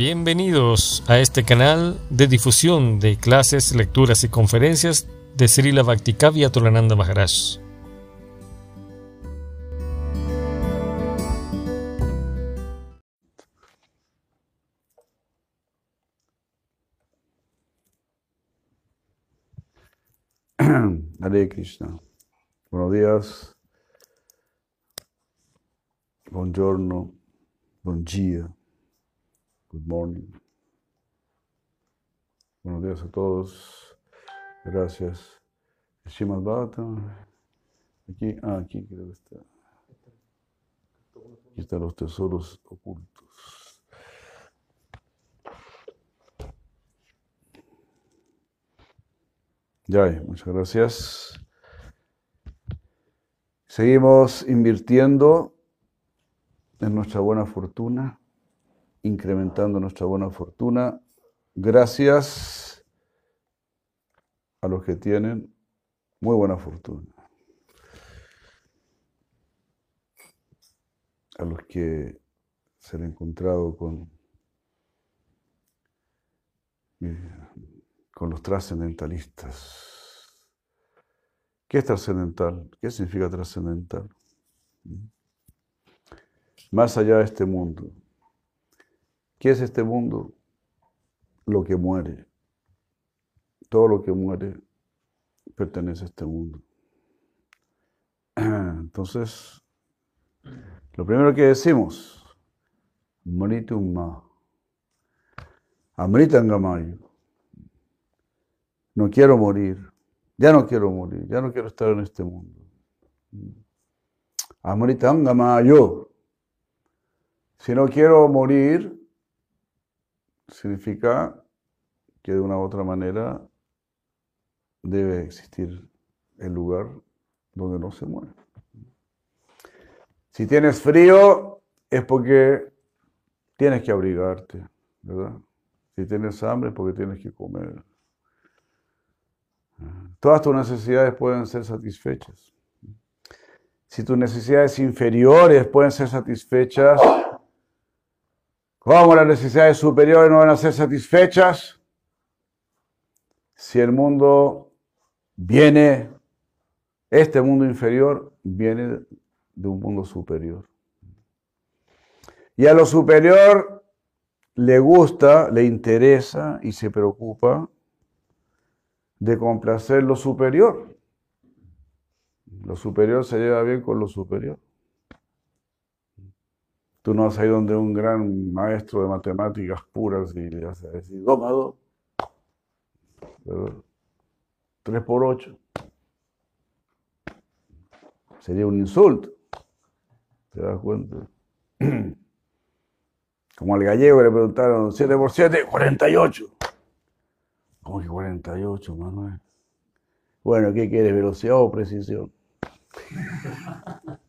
Bienvenidos a este canal de difusión de clases, lecturas y conferencias de Srila Bhaktikavya Maharaj. Hare. Buenos días. Buongiorno. Buen día. Good morning. Buenos días a todos. Gracias. Shimad Bhagavatam. Aquí, ah, aquí creo que está. Aquí están los tesoros ocultos. Ya, muchas gracias. Seguimos invirtiendo en nuestra buena fortuna, incrementando nuestra buena fortuna, gracias a los que tienen muy buena fortuna, a los que se han encontrado con, con los trascendentalistas. ¿Qué es trascendental? ¿Qué significa trascendental? Más allá de este mundo. ¿Qué es este mundo? Lo que muere. Todo lo que muere pertenece a este mundo. Entonces, lo primero que decimos, Mritum ma. Amritangamayo. No quiero morir. Ya no quiero morir. Ya no quiero estar en este mundo. Amritangamayo. Si no quiero morir, significa que de una u otra manera debe existir el lugar donde no se muere. Si tienes frío, es porque tienes que abrigarte, ¿verdad? Si tienes hambre, es porque tienes que comer. Todas tus necesidades pueden ser satisfechas. Si tus necesidades inferiores pueden ser satisfechas, ¿Cómo las necesidades superiores no van a ser satisfechas? Si el mundo viene, este mundo inferior viene de un mundo superior. Y a lo superior le gusta, le interesa y se preocupa de complacer lo superior. Lo superior se lleva bien con lo superior. Tú no vas a ir donde un gran maestro de matemáticas puras y le vas a decir, dos más dos. Tres por ocho. Sería un insulto. ¿Te das cuenta? Como al gallego le preguntaron, 7 por 7, 48. ¿Cómo que 48, Manuel? Bueno, ¿qué quieres? ¿Velocidad o precisión?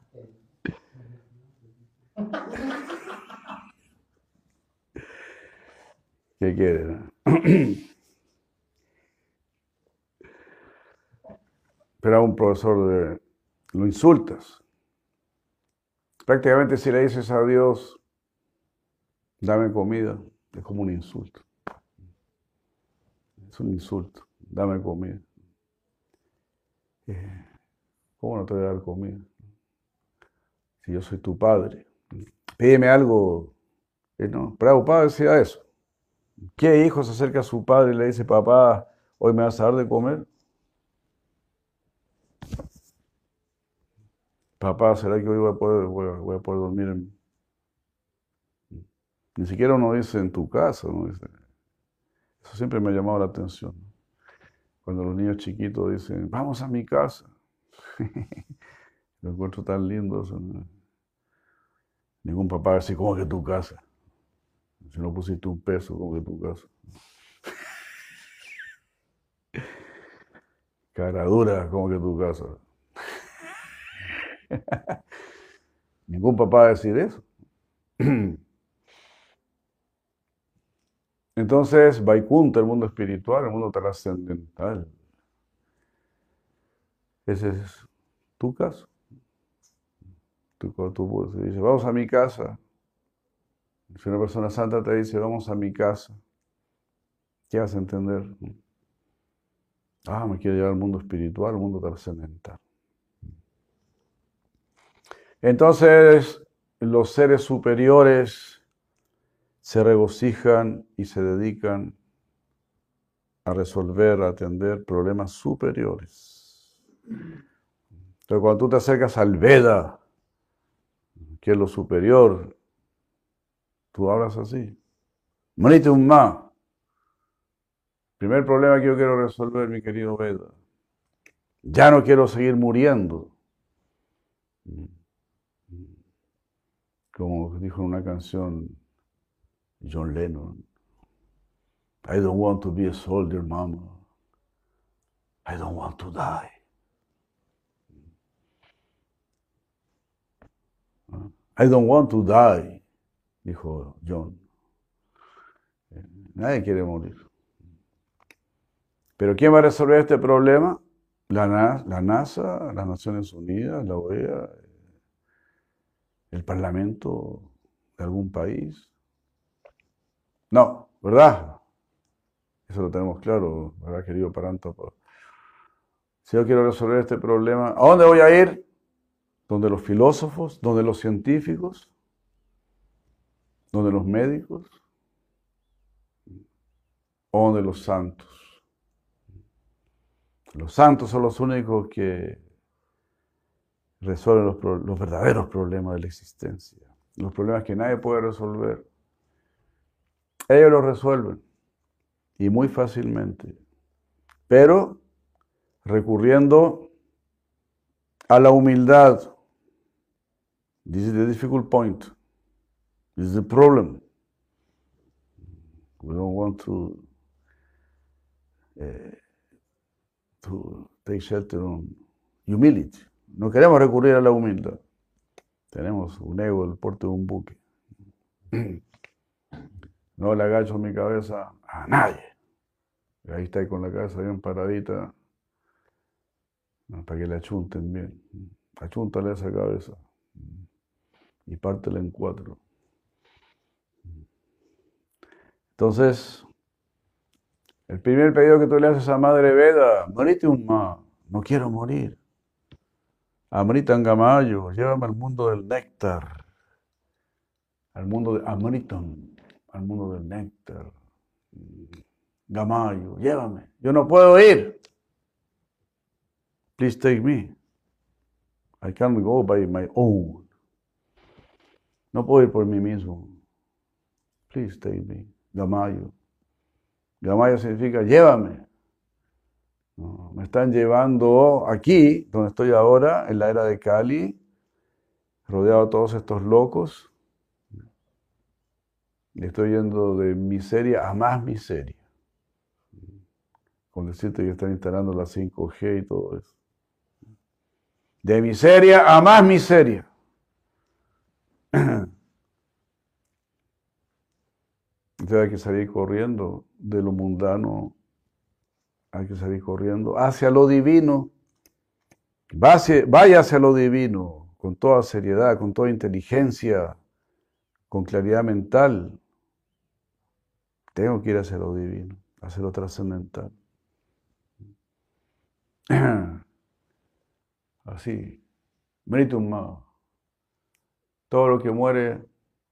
¿Qué quieren? Pero a un profesor de, lo insultas. Prácticamente si le dices a Dios, dame comida, es como un insulto. Es un insulto, dame comida. Eh, ¿Cómo no te voy a dar comida? Si yo soy tu padre. Pídeme algo. Eh, no, Prabhupada decía eso. ¿Qué hijo se acerca a su padre y le dice, papá, hoy me vas a dar de comer? Papá, ¿será que hoy voy a poder, voy a, poder dormir en... Ni siquiera uno dice en tu casa, ¿no? Eso siempre me ha llamado la atención. Cuando los niños chiquitos dicen, vamos a mi casa. Lo encuentro tan lindo. Ningún papá va a decir, ¿cómo que tu casa? Si no pusiste un peso, como que tu casa. Cara dura, como que tu casa. Ningún papá va a decir eso. Entonces, Vaikunta, el mundo espiritual, el mundo trascendental. Ese es tu caso. Tú, tú dices, vamos a mi casa. Si una persona santa te dice, vamos a mi casa, ¿qué vas a entender? Ah, me quiero llevar al mundo espiritual, al mundo trascendental. Entonces, los seres superiores se regocijan y se dedican a resolver, a atender problemas superiores. Entonces, cuando tú te acercas al Veda, que lo superior, tú hablas así. un ma. Primer problema que yo quiero resolver, mi querido Veda. Ya no quiero seguir muriendo. Como dijo en una canción John Lennon. I don't want to be a soldier, mama. I don't want to die. I don't want to die, dijo John. Nadie quiere morir. Pero ¿quién va a resolver este problema? La, NASA, las Naciones Unidas, la OEA, el Parlamento de algún país. No, ¿verdad? Eso lo tenemos claro, ¿verdad, querido Paranto? Si yo quiero resolver este problema, ¿a dónde voy a ir? Donde los filósofos, donde los científicos, donde los médicos, o donde los santos. Los santos son los únicos que resuelven los, los, verdaderos problemas de la existencia, los problemas que nadie puede resolver. Ellos los resuelven y muy fácilmente, pero recurriendo a la humildad This is the difficult point. This is the problem. We don't want to uh, to take shelter on humility. No queremos recurrir a la humildad. Tenemos un ego del porte de un buque. No le agacho mi cabeza a nadie. Ahí está con la cabeza bien paradita para que le achunten bien. Achúntale esa cabeza y pártela en cuatro. Entonces, el primer pedido que tú le haces a Madre Veda, morite un ma, no quiero morir. Amrita Gamayo, llévame al mundo del néctar, al mundo de Amritam, al mundo del néctar. Gamayo, llévame, yo no puedo ir. Please take me. I can't go by my own. No puedo ir por mí mismo. Please take me. Gamayo. Gamayo significa llévame. me están llevando aquí, donde estoy ahora, en la era de Cali, rodeado de todos estos locos. Y estoy yendo de miseria a más miseria. Con decirte que están instalando la 5G y todo eso. De miseria a más miseria. Entonces hay que salir corriendo de lo mundano, hay que salir corriendo hacia lo divino. Vaya hacia lo divino con toda seriedad, con toda inteligencia, con claridad mental. Tengo que ir hacia lo divino, hacia lo trascendental. Así. Meritum todo lo que muere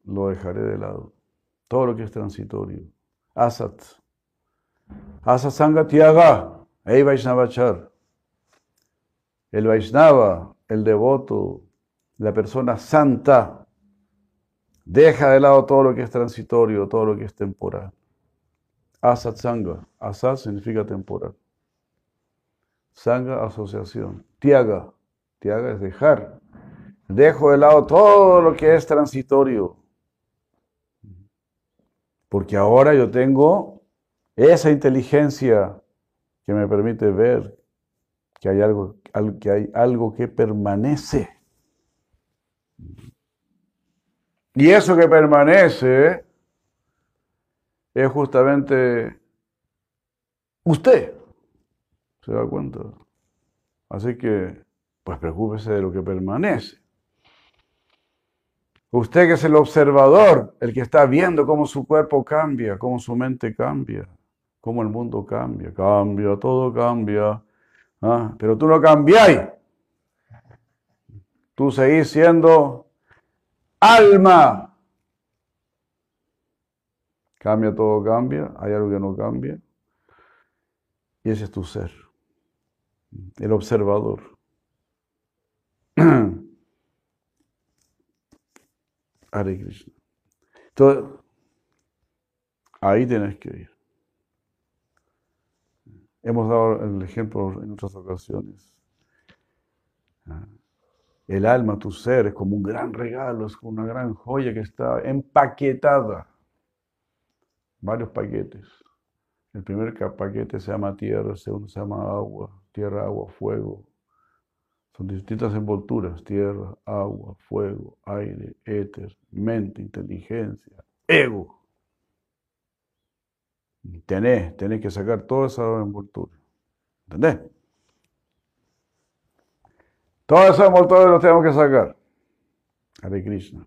lo dejaré de lado. Todo lo que es transitorio. Asat. Asat Sangha Tiaga. Ei Vaishnavachar. El Vaishnava, el devoto, la persona santa, deja de lado todo lo que es transitorio, todo lo que es temporal. Asat Sangha. Asat significa temporal. Sangha, asociación. Tiaga. Tiaga es dejar. Dejo de lado todo lo que es transitorio. Porque ahora yo tengo esa inteligencia que me permite ver que hay algo, que, hay algo que permanece. Y eso que permanece es justamente usted. ¿Se da cuenta? Así que, pues preocúpese de lo que permanece. Usted que es el observador, el que está viendo cómo su cuerpo cambia, cómo su mente cambia, cómo el mundo cambia, cambia, todo cambia. ¿ah? Pero tú no cambiáis. Tú seguís siendo alma. Cambia, todo cambia. Hay algo que no cambia. Y ese es tu ser. El observador. Hare Krishna. Entonces, ahí tienes que ir. Hemos dado el ejemplo en otras ocasiones. Ah, el alma, tu ser, es como un gran regalo, es como una gran joya que está empaquetada. Varios paquetes. El primer paquete se llama tierra, el segundo se llama agua, tierra, agua, fuego. Son distintas envolturas, tierra, agua, fuego, aire, éter, mente, inteligencia, ego. Tenés, tenés que sacar toda esa envoltura. ¿Entendés? Toda esa envoltura lo tenemos que sacar. Hare Krishna.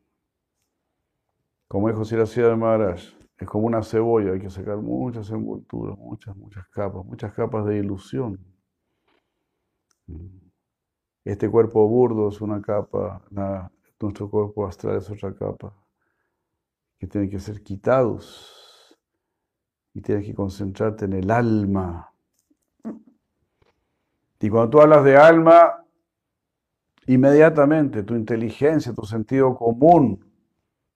Como dijo de Maharaj, es como una cebolla, hay que sacar muchas envolturas, muchas, muchas capas, muchas capas de ilusión. Este cuerpo burdo es una capa, nuestro cuerpo astral es otra capa, que tienen que ser quitados y tienes que concentrarte en el alma. Y cuando tú hablas de alma, inmediatamente tu inteligencia, tu sentido común,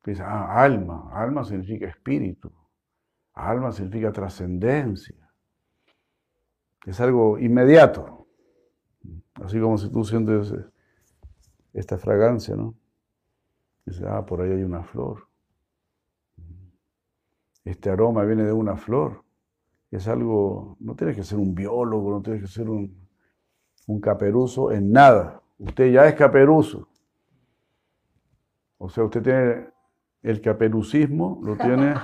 dice, ah, alma, alma significa espíritu, alma significa trascendencia. Es algo inmediato. Así como si tú sientes esta fragancia, ¿no? Dices, ah, por ahí hay una flor. Este aroma viene de una flor. Es algo, no tienes que ser un biólogo, no tienes que ser un, un caperuzo en nada. Usted ya es caperuzo. O sea, usted tiene el caperucismo, lo tiene,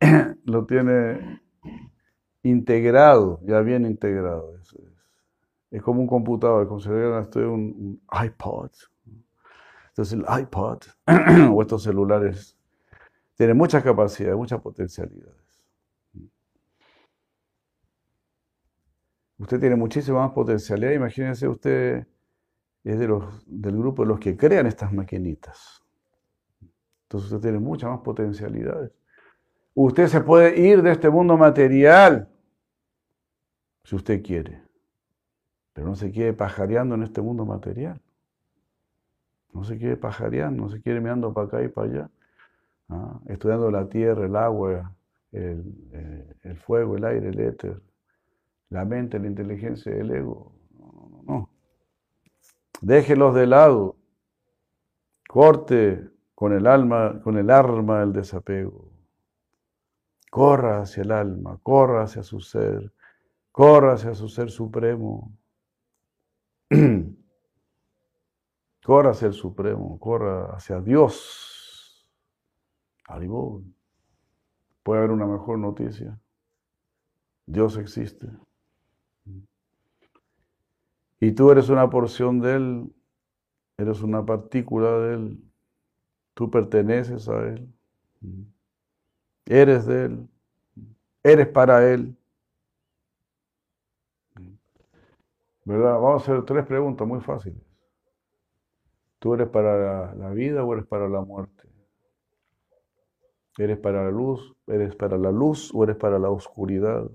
lo tiene integrado, ya bien integrado. Es como un computador, como si un, un iPod. Entonces el iPod o estos celulares tienen muchas capacidades, muchas potencialidades. Usted tiene muchísima más potencialidad. Imagínense usted es de los, del grupo de los que crean estas maquinitas. Entonces usted tiene muchas más potencialidades. Usted se puede ir de este mundo material si usted quiere. Pero no se quede pajareando en este mundo material. No se quede pajareando, no se quiere mirando para acá y para allá. ¿ah? Estudiando la tierra, el agua, el, eh, el, fuego, el aire, el éter, la mente, la inteligencia, el ego. No, no, no. Déjelos de lado. Corte con el alma, con el arma del desapego. Corra hacia el alma, corra hacia su ser, corra hacia su ser supremo. corra hacia el Supremo, corra hacia Dios. Puede haber una mejor noticia. Dios existe. Y tú eres una porción de Él, eres una partícula de Él, tú perteneces a Él, eres de Él, eres para Él. ¿Verdad? Vamos a hacer tres preguntas muy fáciles. ¿Tú eres para la vida o eres para la muerte? ¿Eres para la luz? ¿Eres para la luz o eres para la oscuridad?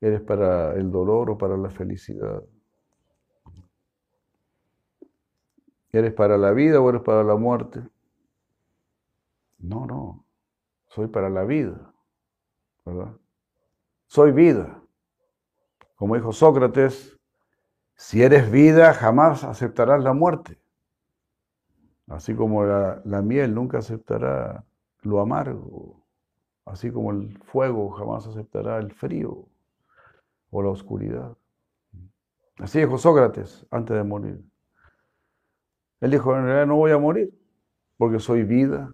¿Eres para el dolor o para la felicidad? ¿Eres para la vida o eres para la muerte? No, no. Soy para la vida. ¿Verdad? Soy vida. Como dijo Sócrates, si eres vida, jamás aceptarás la muerte. Así como la, miel nunca aceptará lo amargo, así como el fuego jamás aceptará el frío o la oscuridad. Así dijo Sócrates antes de morir. Él dijo, en realidad no voy a morir, porque soy vida.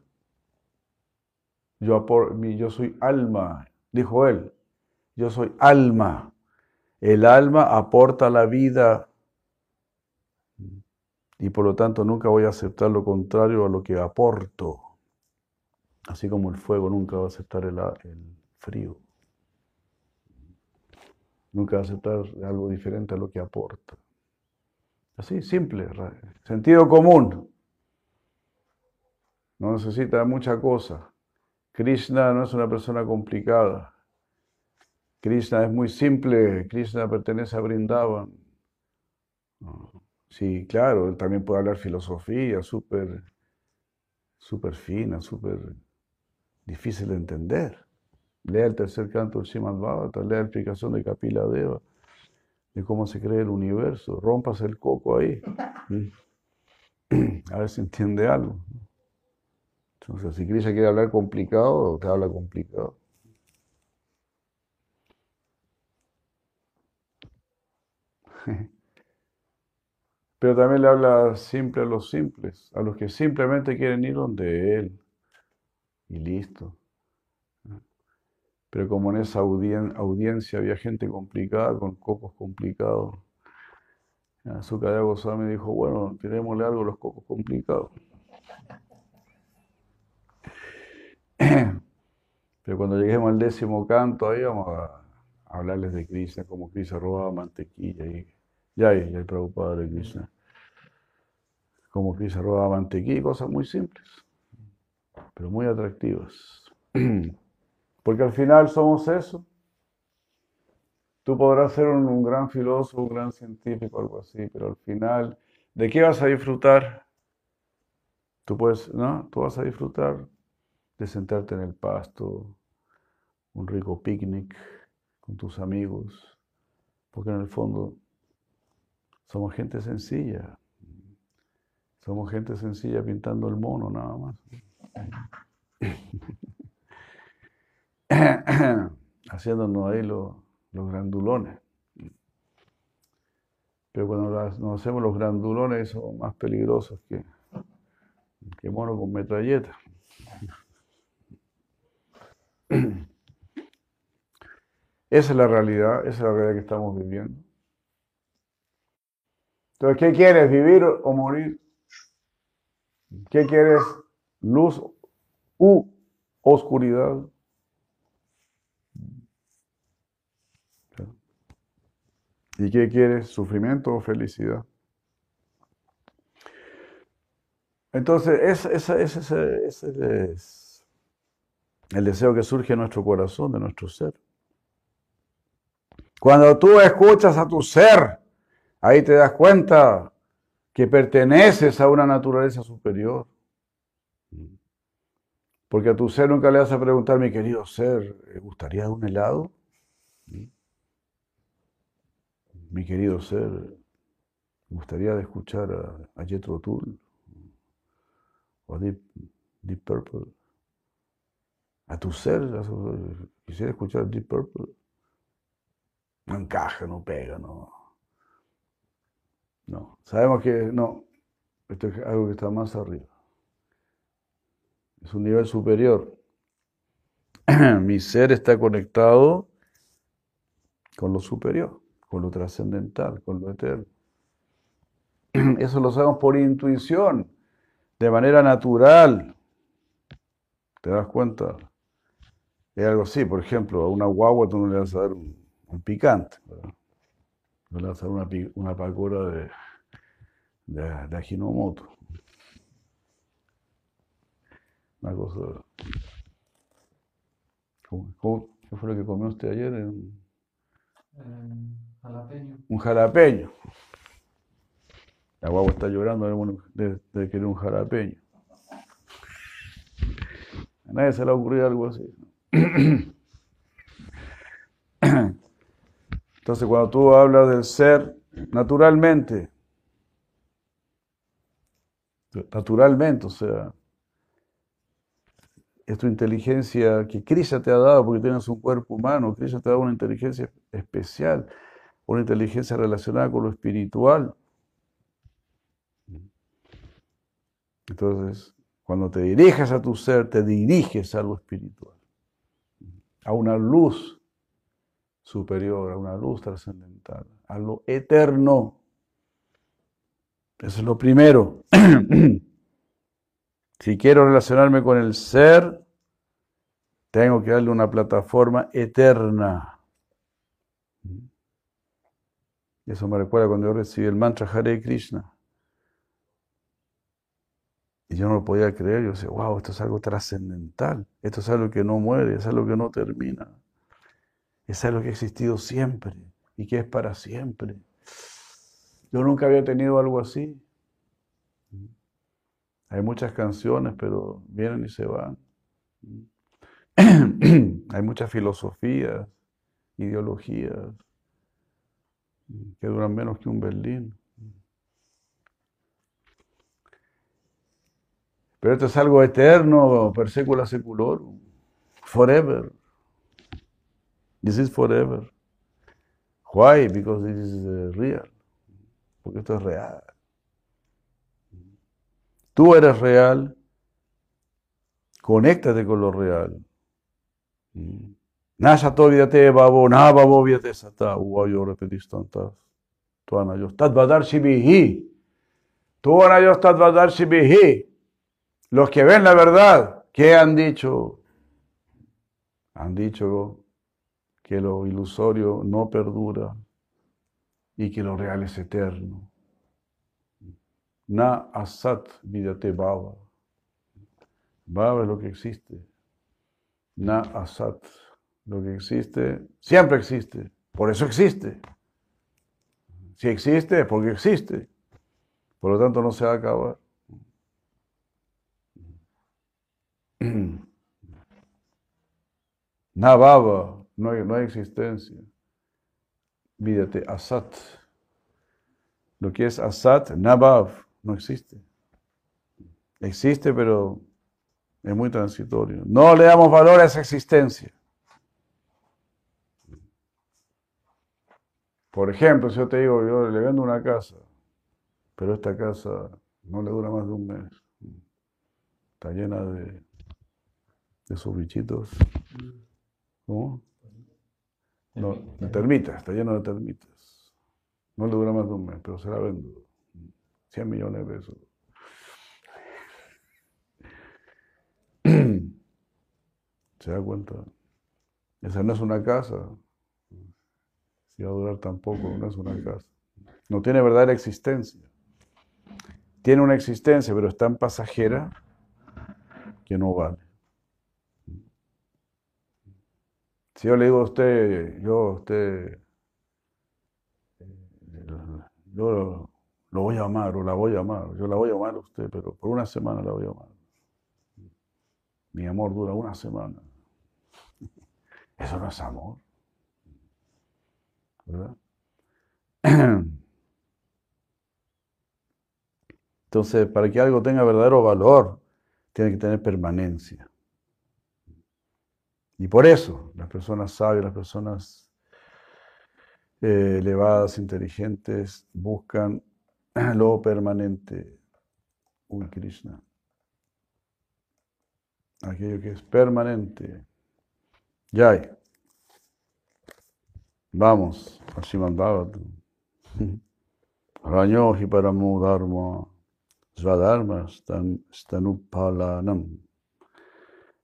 Yo, yo soy alma, dijo él. Yo soy alma. El alma aporta la vida y por lo tanto nunca voy a aceptar lo contrario a lo que aporto. Así como el fuego nunca va a aceptar el, el frío. Nunca va a aceptar algo diferente a lo que aporta. Así, simple, sentido común. No necesita mucha cosa. Krishna no es una persona complicada. Krishna es muy simple. Krishna pertenece a Brindavan. Sí, claro, él también puede hablar filosofía súper super fina, súper difícil de entender. Lea el tercer canto del Srimad Bhavata, lea la explicación de Kapila Deva, de cómo se crea el universo. Rompas el coco ahí. A ver si entiende algo. Entonces, si Krishna quiere hablar complicado, te habla complicado. Pero también le habla simple a los simples, a los que simplemente quieren ir donde Él. Y listo. Pero como en esa audiencia había gente complicada, con cocos complicados, Sukadeva Goswami dijo, bueno, tirémosle algo a los cocos complicados. Pero cuando lleguemos al décimo canto, ahí vamos a hablarles de Krishna, como Krishna robaba mantequilla. Y ya hay, ya hay preocupado de Krishna. Como Krishna robaba mantequilla, cosas muy simples, pero muy atractivas. Porque al final somos eso. Tú podrás ser un, gran filósofo, un gran científico, algo así, pero al final, ¿de qué vas a disfrutar? Tú puedes, ¿no? Tú vas a disfrutar de sentarte en el pasto, un rico picnic tus amigos, porque en el fondo somos gente sencilla. Somos gente sencilla pintando el mono nada más. Haciéndonos ahí los, grandulones. Pero cuando nos hacemos los grandulones son más peligrosos que, que mono con metralleta. Esa es la realidad, esa es la realidad que estamos viviendo. Entonces, ¿qué quieres? ¿Vivir o morir? ¿Qué quieres? ¿Luz u oscuridad? ¿Y qué quieres? ¿Sufrimiento o felicidad? Entonces, ese, es el deseo que surge en nuestro corazón, de nuestro ser. Cuando tú escuchas a tu ser, ahí te das cuenta que perteneces a una naturaleza superior. Porque a tu ser nunca le vas a preguntar, mi querido ser, ¿te gustaría un helado? Mi querido ser, ¿me gustaría escuchar a, a Jethro Tull? ¿O a Deep, Deep Purple? A tu ser, quisiera escuchar Deep Purple no encaja, no pega, no. No, sabemos que no, esto es algo que está más arriba. Es un nivel superior. Mi ser está conectado con lo superior, con lo trascendental, con lo eterno. Eso lo sabemos por intuición, de manera natural. ¿Te das cuenta? Es algo así, por ejemplo, a una guagua tú no le vas a dar un, un picante. ¿verdad? Voy a lanzar una, una pacora de, de, de Ajinomoto. Una cosa. qué fue lo que comió usted ayer? Un, jalapeño. Un jalapeño. La guagua está llorando de, de, querer un jalapeño. A nadie se le ha ocurrido algo así. Entonces, cuando tú hablas del ser, naturalmente, naturalmente, o sea, es tu inteligencia que Krishna te ha dado porque tienes un cuerpo humano, Krishna te ha dado una inteligencia especial, una inteligencia relacionada con lo espiritual. Entonces, cuando te diriges a tu ser, te diriges a lo espiritual, a una luz superior, a una luz trascendental, a lo eterno. Eso es lo primero. si quiero relacionarme con el ser, tengo que darle una plataforma eterna. Eso me recuerda cuando yo recibí el mantra Hare Krishna. Y yo no lo podía creer. Yo decía, wow, esto es algo trascendental. Esto es algo que no muere, es algo que no termina. Es algo que ha existido siempre y que es para siempre. Yo nunca había tenido algo así. Hay muchas canciones, pero vienen y se van. Hay muchas filosofías, ideologías que duran menos que un Berlín. Pero esto es algo eterno, per secula seculorum, forever. This is forever. Why? Because this is uh, real. Porque esto es real. Tú eres real. Conéctate con lo real. Nasato vidate babo, na babo vidate sata. Uvayo repetís tantas. Tuana yo tadvadar shibihi. Tuana yo tadvadar shibihi. Los que ven la verdad, ¿qué han dicho? Han dicho que lo ilusorio no perdura y que lo real es eterno. Na asat vidate baba. Baba es lo que existe. Na asat. Lo que existe, siempre existe. Por eso existe. Si existe, es porque existe. Por lo tanto, no se va a acabar. Na baba, no hay, no hay existencia. Vídate, asat. Lo que es asat, nabav, no existe. Existe, pero es muy transitorio. No le damos valor a esa existencia. Por ejemplo, si yo te digo, yo le vendo una casa, pero esta casa no le dura más de un mes. Está llena de, de sus bichitos. ¿Cómo? No, de termitas, está lleno de termitas. No le dura más de un mes, pero se la vendo. 100 millones de pesos. ¿Se da cuenta? Esa no es una casa. Si va a durar tampoco, no es una casa. No tiene verdadera existencia. Tiene una existencia, pero es tan pasajera que no vale. Si yo le digo a usted, yo usted, yo lo voy a amar o la voy a amar, yo la voy a amar a usted, pero por una semana la voy a amar. Mi amor dura una semana. Eso no es amor. ¿Verdad? Entonces, para que algo tenga verdadero valor, tiene que tener permanencia. Y por eso, las personas sabias, las personas eh, elevadas, inteligentes, buscan lo permanente. Uy, Krishna. Aquello que es permanente. Yay. Vamos, Ashiman Bhagavatam. Ranyohi paramo dharma svadharma stanupalanam.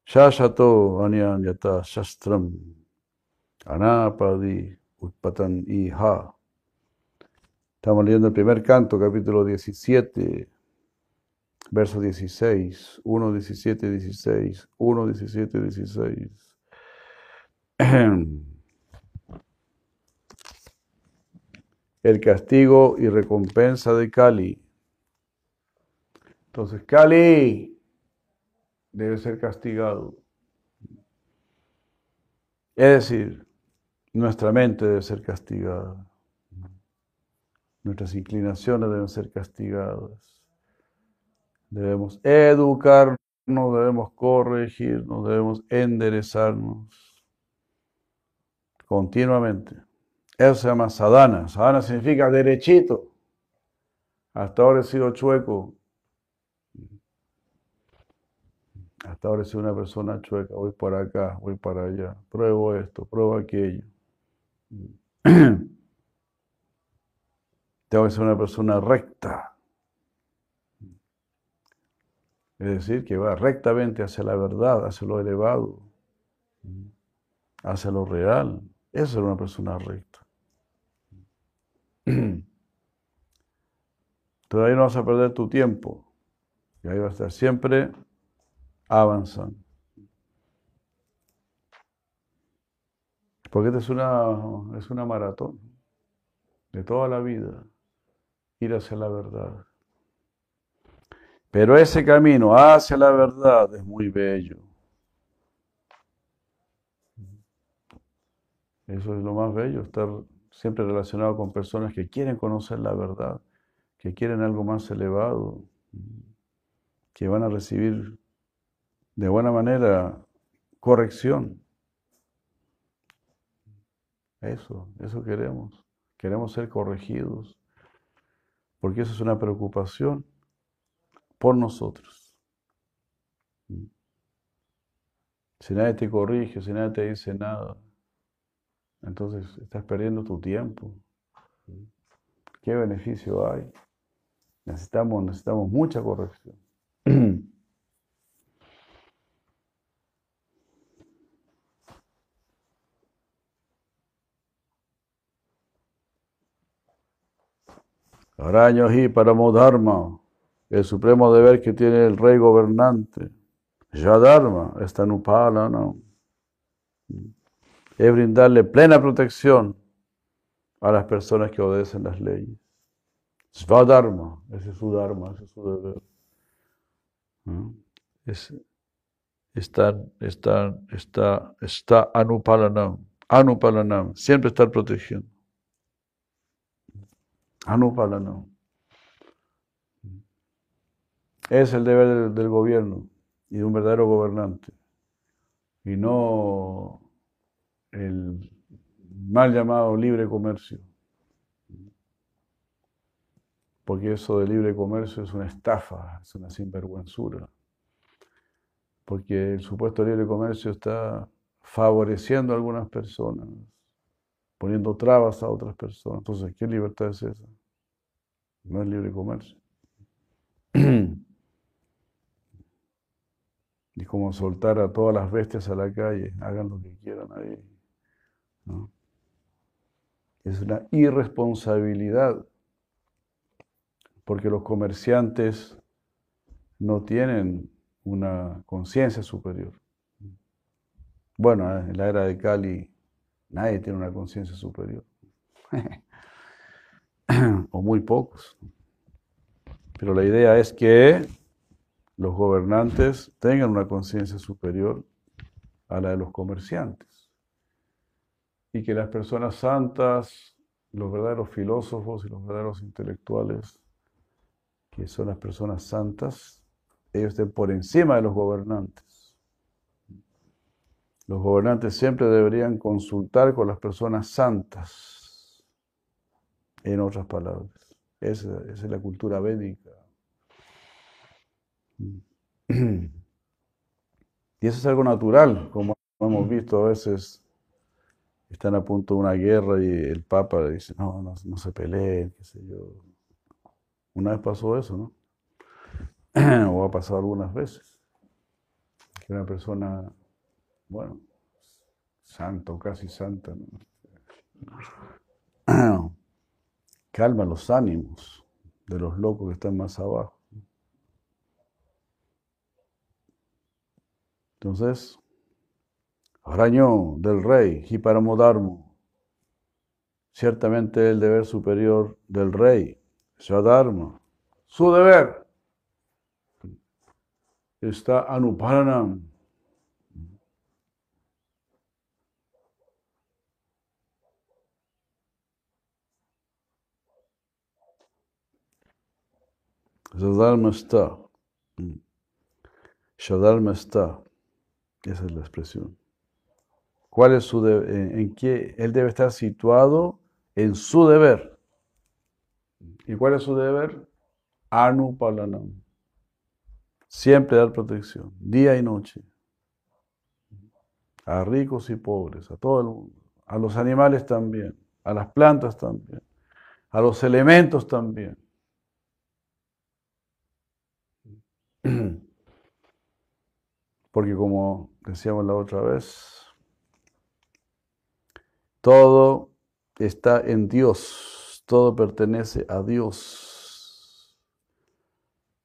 Shashato anyanyata shastram anapadi utpatan iha. Estamos leyendo el primer canto, capítulo 17, verso 16, 1, 17, 16, 1, 17, 16. El castigo y recompensa de Kali. Entonces, Kali debe ser castigado. Es decir, nuestra mente debe ser castigada. Nuestras inclinaciones deben ser castigadas. Debemos educarnos, debemos corregirnos, debemos enderezarnos continuamente. Eso se llama sadhana. Sadhana significa derechito. Hasta ahora he sido chueco. Hasta ahora sido una persona chueca. Voy para acá, voy para allá. Pruebo esto, pruebo aquello. Tengo que ser una persona recta. Es decir, que va rectamente hacia la verdad, hacia lo elevado, hacia lo real. Esa es una persona recta. Todavía no vas a perder tu tiempo. Y ahí vas a estar siempre avanzando. Porque esta es una, es una maratón de toda la vida, ir hacia la verdad. Pero ese camino hacia la verdad es muy bello. Eso es lo más bello, estar siempre relacionado con personas que quieren conocer la verdad, que quieren algo más elevado, que van a recibir de buena manera corrección. Eso, eso queremos. Queremos ser corregidos, porque eso es una preocupación por nosotros. Si nadie te corrige, si nadie te dice nada, entonces estás perdiendo tu tiempo. ¿Qué beneficio hay? Necesitamos, necesitamos mucha corrección. Araño y Paramodharma, el supremo deber que tiene el rey gobernante. Yadharma, esta nupala, ¿no? Es brindarle plena protección a las personas que obedecen las leyes. Svadharma, ese es su dharma, ese es su deber. Es, está, está, está, está anupalanam, anupalanam, siempre estar protegiendo. Anupalanam. Es el deber del, gobierno y de un verdadero gobernante. Y no el mal llamado libre comercio. Porque eso de libre comercio es una estafa, es una sinvergüenzura. Porque el supuesto libre comercio está favoreciendo a algunas personas, poniendo trabas a otras personas. Entonces, ¿qué libertad es esa? No es libre comercio. y como soltar a todas las bestias a la calle, hagan lo que quieran ahí. Es una irresponsabilidad, porque los comerciantes no tienen una conciencia superior. Bueno, en la era de Cali nadie tiene una conciencia superior, o muy pocos. Pero la idea es que los gobernantes tengan una conciencia superior a la de los comerciantes. Y que las personas santas, los verdaderos filósofos y los verdaderos intelectuales, que son las personas santas, ellos estén por encima de los gobernantes. Los gobernantes siempre deberían consultar con las personas santas, en otras palabras. Esa, esa es la cultura védica. Y eso es algo natural, como hemos visto a veces, están a punto de una guerra y el Papa le dice, no, no, se peleen, qué sé yo. Una vez pasó eso, ¿no? o ha pasado algunas veces, que una persona, bueno, santo, casi santa, calma los ánimos de los locos que están más abajo. Entonces, Arañó del rey, Hiparamodharmo, ciertamente el deber superior del rey, Swadharma, su deber está Anuparanam. Shadharma está. Shadharma está. Esa es la expresión. ¿Cuál es su en, qué él debe estar situado en su deber? ¿Y cuál es su deber? Anupalanam. Siempre dar protección, día y noche. A ricos y pobres, a todo el mundo. A los animales también, a las plantas también, a los elementos también. Porque como decíamos la otra vez, todo está en Dios, todo pertenece a Dios.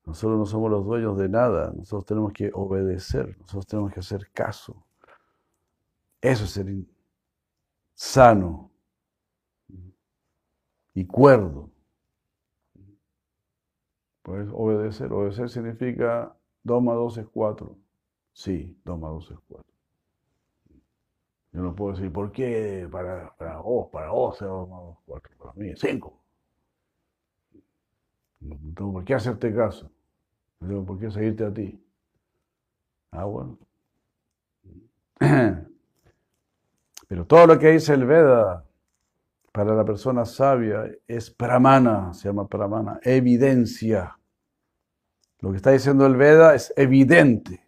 Nosotros no somos los dueños de nada, nosotros tenemos que obedecer, nosotros tenemos que hacer caso. Eso es ser sano y cuerdo. Pues obedecer, obedecer significa 2 más 2 es 4. Sí, 2 más 2 es 4. Yo no puedo decir, ¿por qué para, vos, para vos 2 más 2 es 4? Para mí es 5. No tengo por qué hacerte caso. No tengo por qué seguirte a ti. Ah, bueno. Pero todo lo que dice el Veda para la persona sabia es pramana, se llama pramana, evidencia. Lo que está diciendo el Veda es evidente.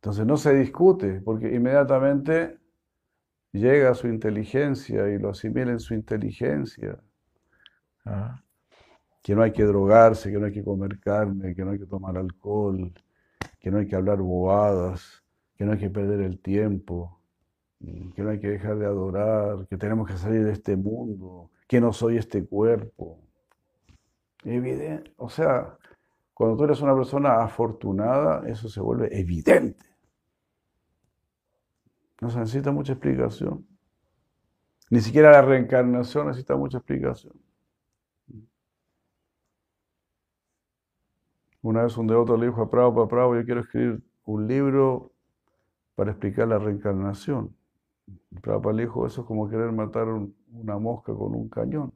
Entonces no se discute, porque inmediatamente llega su inteligencia y lo asimila en su inteligencia. ¿Ah? Que no hay que drogarse, que no hay que comer carne, que no hay que tomar alcohol, que no hay que hablar bobadas, que no hay que perder el tiempo, que no hay que dejar de adorar, que tenemos que salir de este mundo, que no soy este cuerpo. Evidente. O sea, cuando tú eres una persona afortunada, eso se vuelve evidente. No se necesita mucha explicación. Ni siquiera la reencarnación necesita mucha explicación. Una vez un devoto le dijo a Prabhupada, Prabhupada, yo quiero escribir un libro para explicar la reencarnación. Prabhupada le dijo, eso es como querer matar una mosca con un cañón.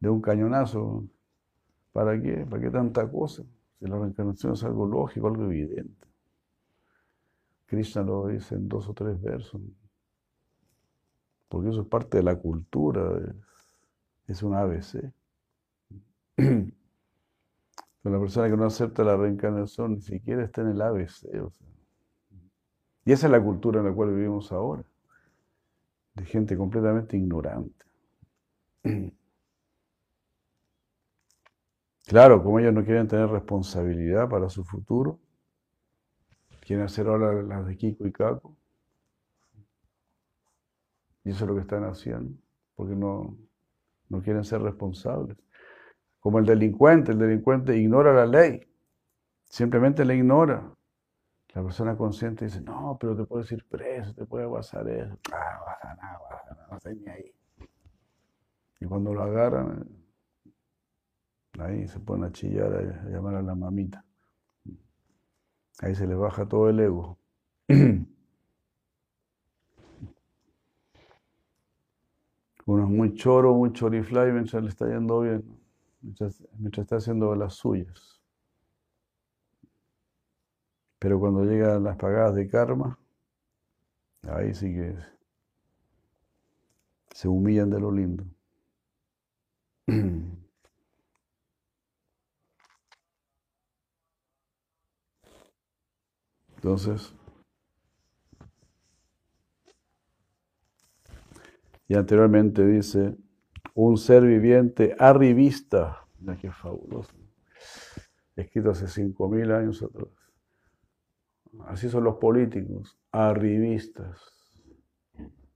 De un cañonazo. ¿Para qué? ¿Para qué tanta cosa? La reencarnación es algo lógico, algo evidente. Krishna lo dice en dos o tres versos. Porque eso es parte de la cultura, es, un ABC. Pero la persona que no acepta la reencarnación ni siquiera está en el ABC. Y esa es la cultura en la cual vivimos ahora, de gente completamente ignorante. Claro, como ellos no quieren tener responsabilidad para su futuro, quieren hacer ahora las de Kiko y Caco. Y eso es lo que están haciendo, porque no, no quieren ser responsables. Como el delincuente, el delincuente ignora la ley, simplemente la ignora. La persona consciente dice, no, pero te puedes ir preso, te puede pasar eso. Ah, pasa nada, pasa nada, no ahí. Y cuando lo agarran, ahí se ponen a chillar, a llamar a la mamita. Ahí se les baja todo el ego. Uno es muy choro, muy chorifly mientras le está yendo bien mientras, está haciendo las suyas. Pero cuando llegan las pagadas de karma, ahí sí que se humillan de lo lindo. Entonces, y anteriormente dice, un ser viviente arribista. Mira qué fabuloso. Escrito hace 5.000 años atrás. Así son los políticos, arribistas.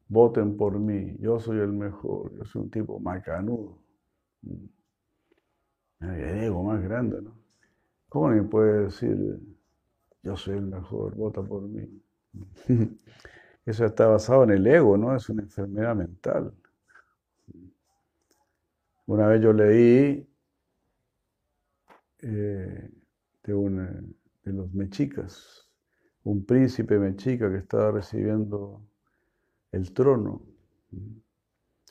Voten por mí, yo soy el mejor, yo soy un tipo macanudo. El ego más grande, ¿no? ¿Cómo me puede decir, yo soy el mejor, vota por mí? Eso está basado en el ego, ¿no? Es una enfermedad mental. Una vez yo leí eh, de, de los mechicas, un príncipe mechica que estaba recibiendo el trono,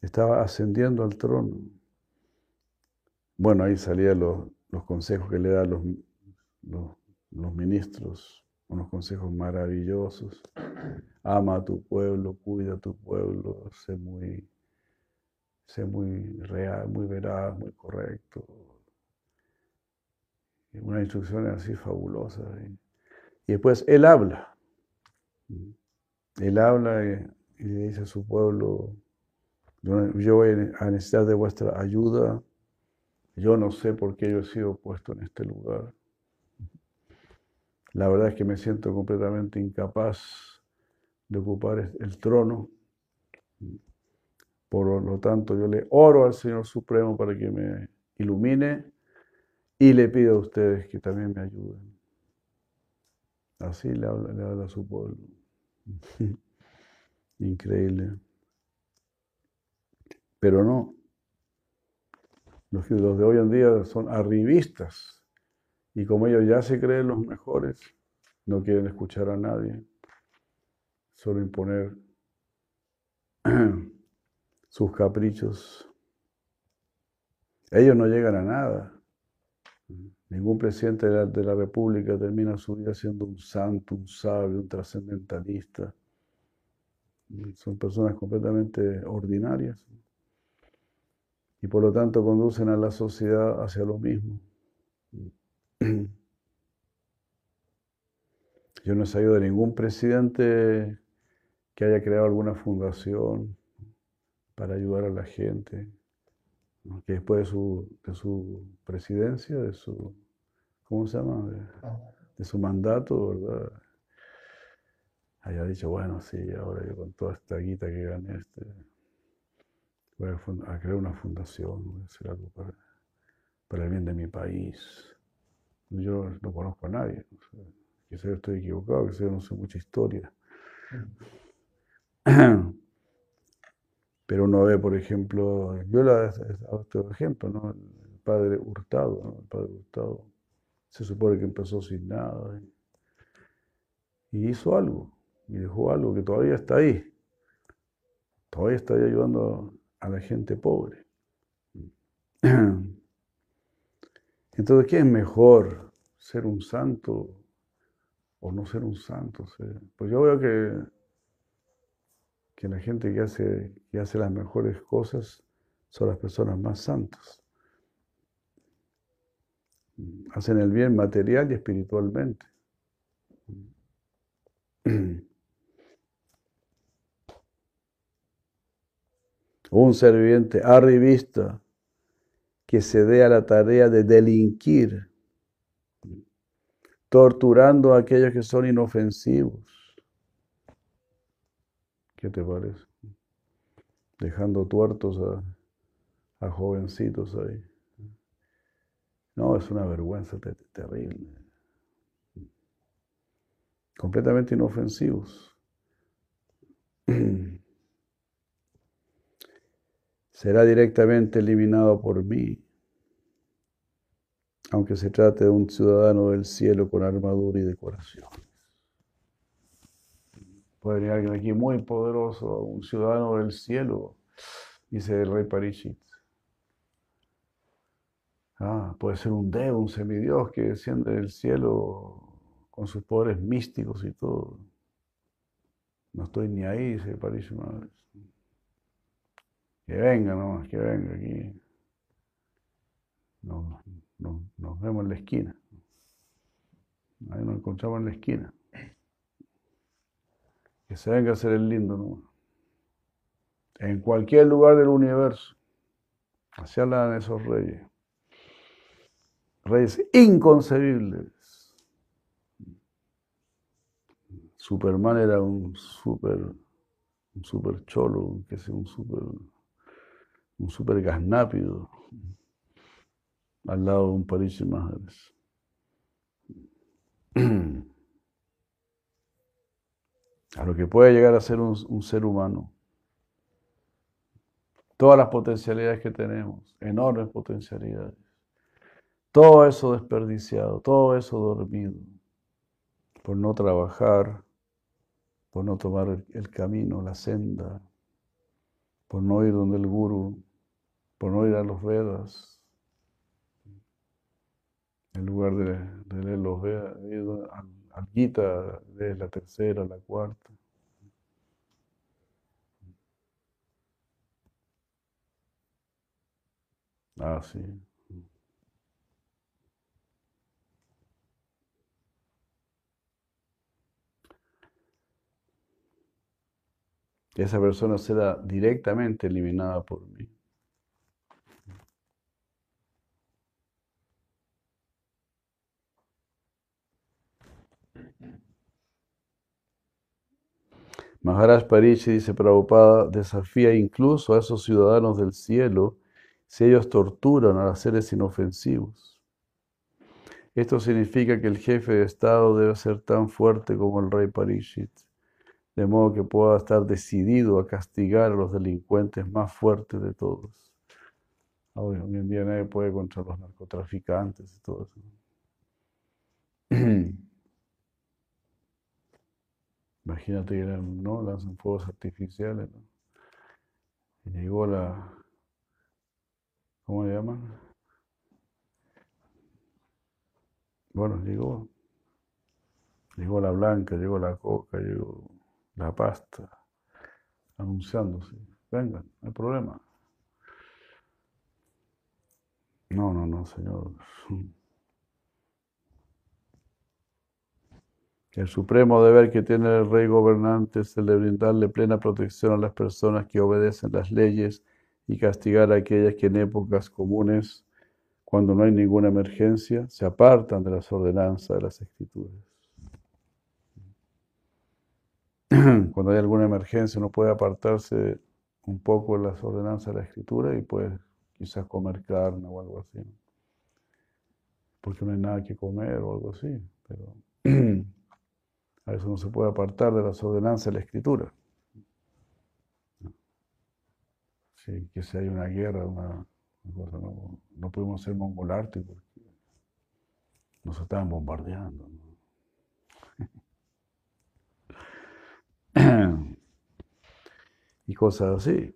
estaba ascendiendo al trono. Bueno, ahí salían los, consejos que le dan los, los, los, ministros, unos consejos maravillosos. Ama a tu pueblo, cuida a tu pueblo, sé muy sé muy real, muy veraz, muy correcto. Una instrucción así fabulosa. Y después él habla. Él habla y, le dice a su pueblo, yo voy a necesitar de vuestra ayuda Yo no sé por qué yo he sido puesto en este lugar. La verdad es que me siento completamente incapaz de ocupar el trono. Por lo tanto, yo le oro al Señor Supremo para que me ilumine y le pido a ustedes que también me ayuden. Así le habla, a su pueblo. Increíble. Pero no. Los, los de hoy en día son arribistas. Y como ellos ya se creen los mejores, no quieren escuchar a nadie. Solo imponer sus caprichos. Ellos no llegan a nada. Ningún presidente de la, República termina su vida siendo un santo, un sabio, un trascendentalista. Son personas completamente ordinarias y por lo tanto conducen a la sociedad hacia lo mismo. Yo no he sabido de ningún presidente que haya creado alguna fundación para ayudar a la gente, que después de su, de su presidencia, de su, ¿cómo se llama? De, su mandato, ¿verdad? Haya dicho, bueno, sí, ahora yo con toda esta guita que gané, este, voy a, crear una fundación, voy a hacer algo para, para, el bien de mi país. Yo no conozco a nadie, quizás yo estoy equivocado, quizás yo no sé mucha historia. Pero uno ve, por ejemplo, yo le dado este ejemplo, ¿no? El padre Hurtado, ¿no? El padre Hurtado se supone que empezó sin nada y hizo algo, y dejó algo que todavía está ahí. Todavía está ahí ayudando a la gente pobre. Entonces, ¿qué es mejor? ¿Ser un santo o no ser un santo? Pues yo veo que que la gente que hace, que hace las mejores cosas son las personas más santas. Hacen el bien material y espiritualmente. Un serviente arribista que se dé a la tarea de delinquir, torturando a aquellos que son inofensivos ¿Qué te parece? Dejando tuertos a, jovencitos ahí. No, es una vergüenza terrible. Completamente inofensivos. Será directamente eliminado por mí, aunque se trate de un ciudadano del cielo con armadura y decoración. Puede venir alguien aquí muy poderoso, un ciudadano del cielo, dice el rey Parishit. Ah, puede ser un devo, un semidios que desciende del cielo con sus poderes místicos y todo. No estoy ni ahí, dice Parishit Que venga nomás, que venga aquí. nos vemos en la esquina. Ahí nos encontramos en la esquina. Que se venga a hacer el lindo, ¿no? En cualquier lugar del universo. Así hablan esos reyes. Reyes inconcebibles. Superman era un super, un super cholo, que sea un super, un super gasnápido, al lado de un París más. a lo que puede llegar a ser un, ser humano. Todas las potencialidades que tenemos, enormes potencialidades. Todo eso desperdiciado, todo eso dormido, por no trabajar, por no tomar el, camino, la senda, por no ir donde el guru, por no ir a los Vedas, en lugar de, leer los Vedas, Gita de la tercera, la cuarta. Ah, sí. Esa persona será directamente eliminada por mí. Maharaj Parishi dice Prabhupada, desafía incluso a esos ciudadanos del cielo si ellos torturan a los seres inofensivos. Esto significa que el jefe de Estado debe ser tan fuerte como el rey Parishit, de modo que pueda estar decidido a castigar a los delincuentes más fuertes de todos. Hoy, en día nadie puede contra los narcotraficantes y todo eso. Imagínate que ¿no? lanzan fuegos artificiales. Y llegó la. ¿Cómo le llaman? Bueno, llegó. Llegó la blanca, llegó la coca, llegó la pasta, anunciándose. Vengan, no hay problema. No, no, no, señor. El supremo deber que tiene el rey gobernante es el de brindarle plena protección a las personas que obedecen las leyes y castigar a aquellas que en épocas comunes, cuando no hay ninguna emergencia, se apartan de las ordenanzas de las escrituras. Cuando hay alguna emergencia uno puede apartarse un poco de las ordenanzas de la escritura y puede quizás comer carne o algo así. Porque no hay nada que comer o algo así. Pero A eso no se puede apartar de las ordenanzas de la escritura. Sí, que si hay una guerra, una, cosa, no, no pudimos ser mongolarte porque nos estaban bombardeando. y cosas así.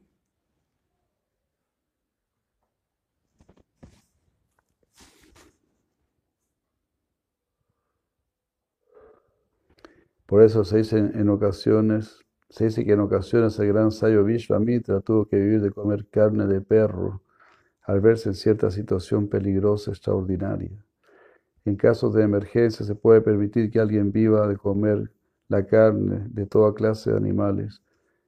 Por eso se dice en ocasiones, se dice que en ocasiones el gran sabio Vishvamitra tuvo que vivir de comer carne de perro al verse en cierta situación peligrosa extraordinaria. En casos de emergencia se puede permitir que alguien viva de comer la carne de toda clase de animales,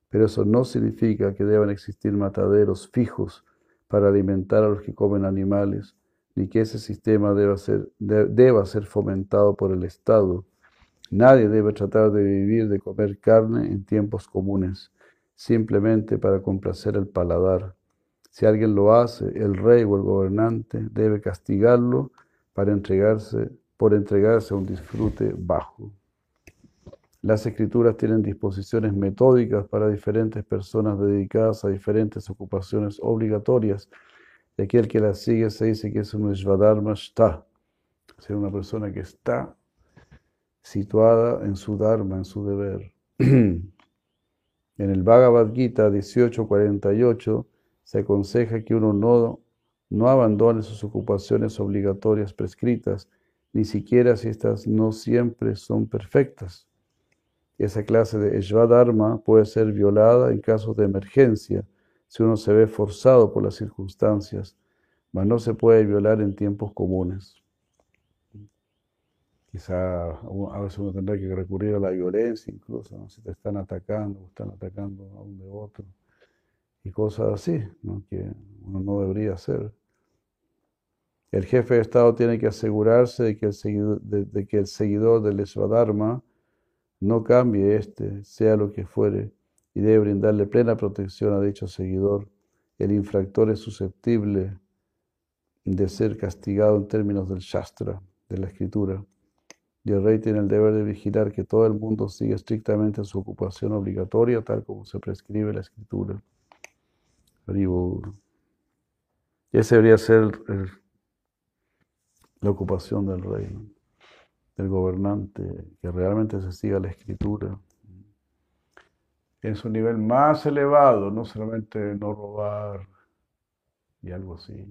pero eso no significa que deban existir mataderos fijos para alimentar a los que comen animales, ni que ese sistema deba ser, deba ser fomentado por el Estado Nadie debe tratar de vivir de comer carne en tiempos comunes, simplemente para complacer el paladar. Si alguien lo hace, el rey o el gobernante debe castigarlo para entregarse, por entregarse a un disfrute bajo. Las escrituras tienen disposiciones metódicas para diferentes personas dedicadas a diferentes ocupaciones obligatorias. Y aquel que las sigue se dice que es un Svadharma está. Ser una persona que está situada en su dharma, en su deber. en el Bhagavad Gita 1848 se aconseja que uno no, no abandone sus ocupaciones obligatorias prescritas, ni siquiera si estas no siempre son perfectas. Esa clase de Dharma puede ser violada en casos de emergencia, si uno se ve forzado por las circunstancias, mas no se puede violar en tiempos comunes. Quizá a veces uno tendrá que recurrir a la violencia incluso, si te están atacando o están atacando a un de otro y cosas así, que uno no debería hacer. El jefe de Estado tiene que asegurarse de que el seguidor, de, que el seguidor del Swadharma no cambie este, sea lo que fuere, y debe brindarle plena protección a dicho seguidor. El infractor es susceptible de ser castigado en términos del Shastra, de la escritura y el rey tiene el deber de vigilar que todo el mundo siga estrictamente su ocupación obligatoria, tal como se prescribe la escritura. Y esa debería ser la ocupación del rey, del gobernante, que realmente se siga la escritura. En su nivel más elevado, no solamente no robar y algo así,